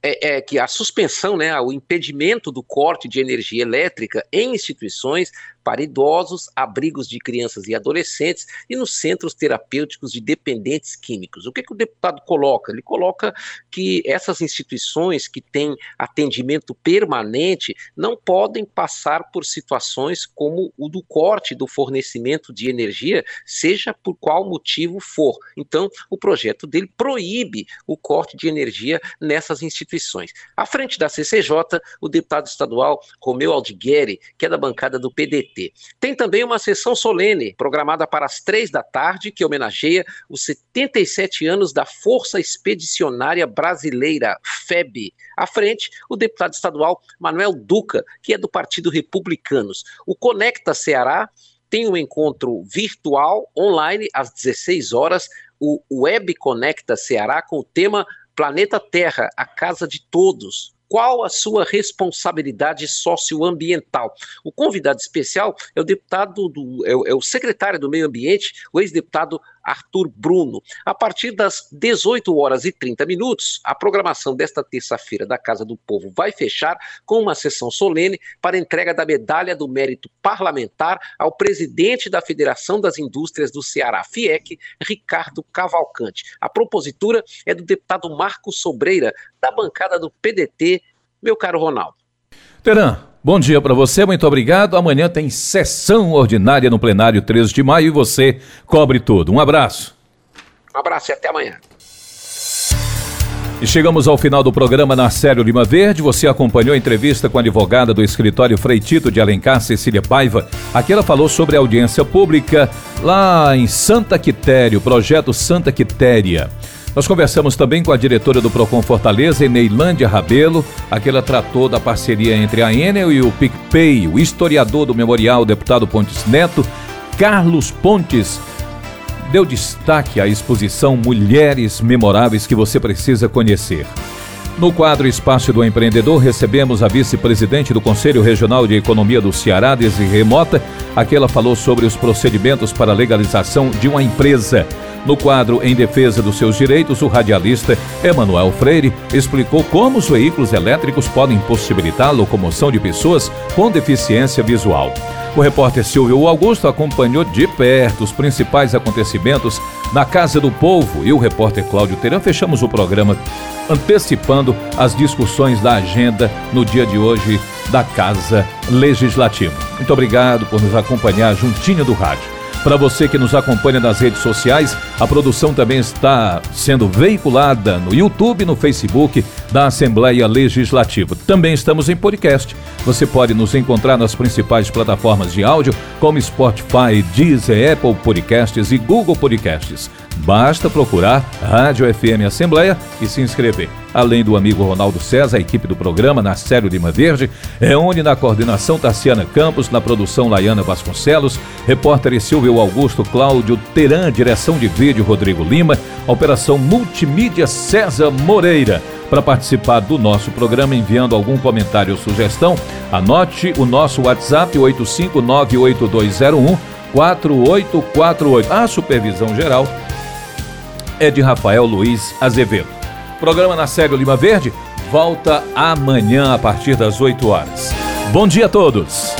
é, é, que a suspensão, né, o impedimento do corte de energia elétrica em instituições para idosos, abrigos de crianças e adolescentes e nos centros terapêuticos de dependentes químicos. O que, que o deputado coloca? Ele coloca que essas instituições que têm atendimento permanente não podem passar por situações como o do corte do fornecimento de energia, seja por qual motivo for. Então, o projeto dele proíbe o corte de energia nessas instituições. À frente da CCJ, o deputado estadual Romeu Aldigueri, que é da bancada do PDT. Tem também uma sessão solene, programada para as três da tarde, que homenageia os 77 anos da Força Expedicionária Brasileira, FEB. À frente, o deputado estadual Manuel Duca, que é do Partido Republicanos. O Conecta Ceará tem um encontro virtual, online, às 16 horas, o Web Conecta Ceará, com o tema Planeta Terra, a casa de todos, qual a sua responsabilidade socioambiental. O convidado especial é o deputado do é o, é secretário do Meio Ambiente, o ex-deputado Arthur Bruno. A partir das 18 horas e 30 minutos, a programação desta terça-feira da Casa do Povo vai fechar com uma sessão solene para entrega da Medalha do Mérito Parlamentar ao presidente da Federação das Indústrias do Ceará, FIEC, Ricardo Cavalcante. A propositura é do deputado Marcos Sobreira, da bancada do PDT, meu caro Ronaldo. Teran, Bom dia para você, muito obrigado. Amanhã tem sessão ordinária no plenário 13 de maio e você cobre tudo. Um abraço. Um abraço e até amanhã. E chegamos ao final do programa na Sério Lima Verde. Você acompanhou a entrevista com a advogada do escritório Freitito de Alencar, Cecília Paiva. Aqui ela falou sobre a audiência pública lá em Santa Quitéria, o projeto Santa Quitéria. Nós conversamos também com a diretora do Procon Fortaleza, Eneilândia Rabelo. Aqui ela tratou da parceria entre a Enel e o PicPay. O historiador do memorial, deputado Pontes Neto, Carlos Pontes, deu destaque à exposição Mulheres Memoráveis que você precisa conhecer. No quadro Espaço do Empreendedor, recebemos a vice-presidente do Conselho Regional de Economia do Ceará, Desirê Remota. Aqui ela falou sobre os procedimentos para legalização de uma empresa. No quadro Em Defesa dos Seus Direitos, o radialista Emanuel Freire explicou como os veículos elétricos podem possibilitar a locomoção de pessoas com deficiência visual. O repórter Silvio Augusto acompanhou de perto os principais acontecimentos na Casa do Povo e o repórter Cláudio Teran fechamos o programa antecipando as discussões da agenda no dia de hoje da Casa Legislativa. Muito obrigado por nos acompanhar juntinho do rádio. Para você que nos acompanha nas redes sociais, a produção também está sendo veiculada no YouTube no Facebook da Assembleia Legislativa. Também estamos em podcast. Você pode nos encontrar nas principais plataformas de áudio, como Spotify, Deezer, Apple Podcasts e Google Podcasts. Basta procurar Rádio FM Assembleia e se inscrever. Além do amigo Ronaldo César, a equipe do programa na Sério Lima Verde, reúne na coordenação Tassiana Campos, na produção Laiana Vasconcelos, repórter Silvio Augusto Cláudio Teran, direção de vídeo Rodrigo Lima, operação multimídia César Moreira. Para participar do nosso programa enviando algum comentário ou sugestão, anote o nosso WhatsApp 8598201 4848. A supervisão geral é de Rafael Luiz Azevedo. Programa na Série Lima Verde volta amanhã a partir das 8 horas. Bom dia a todos!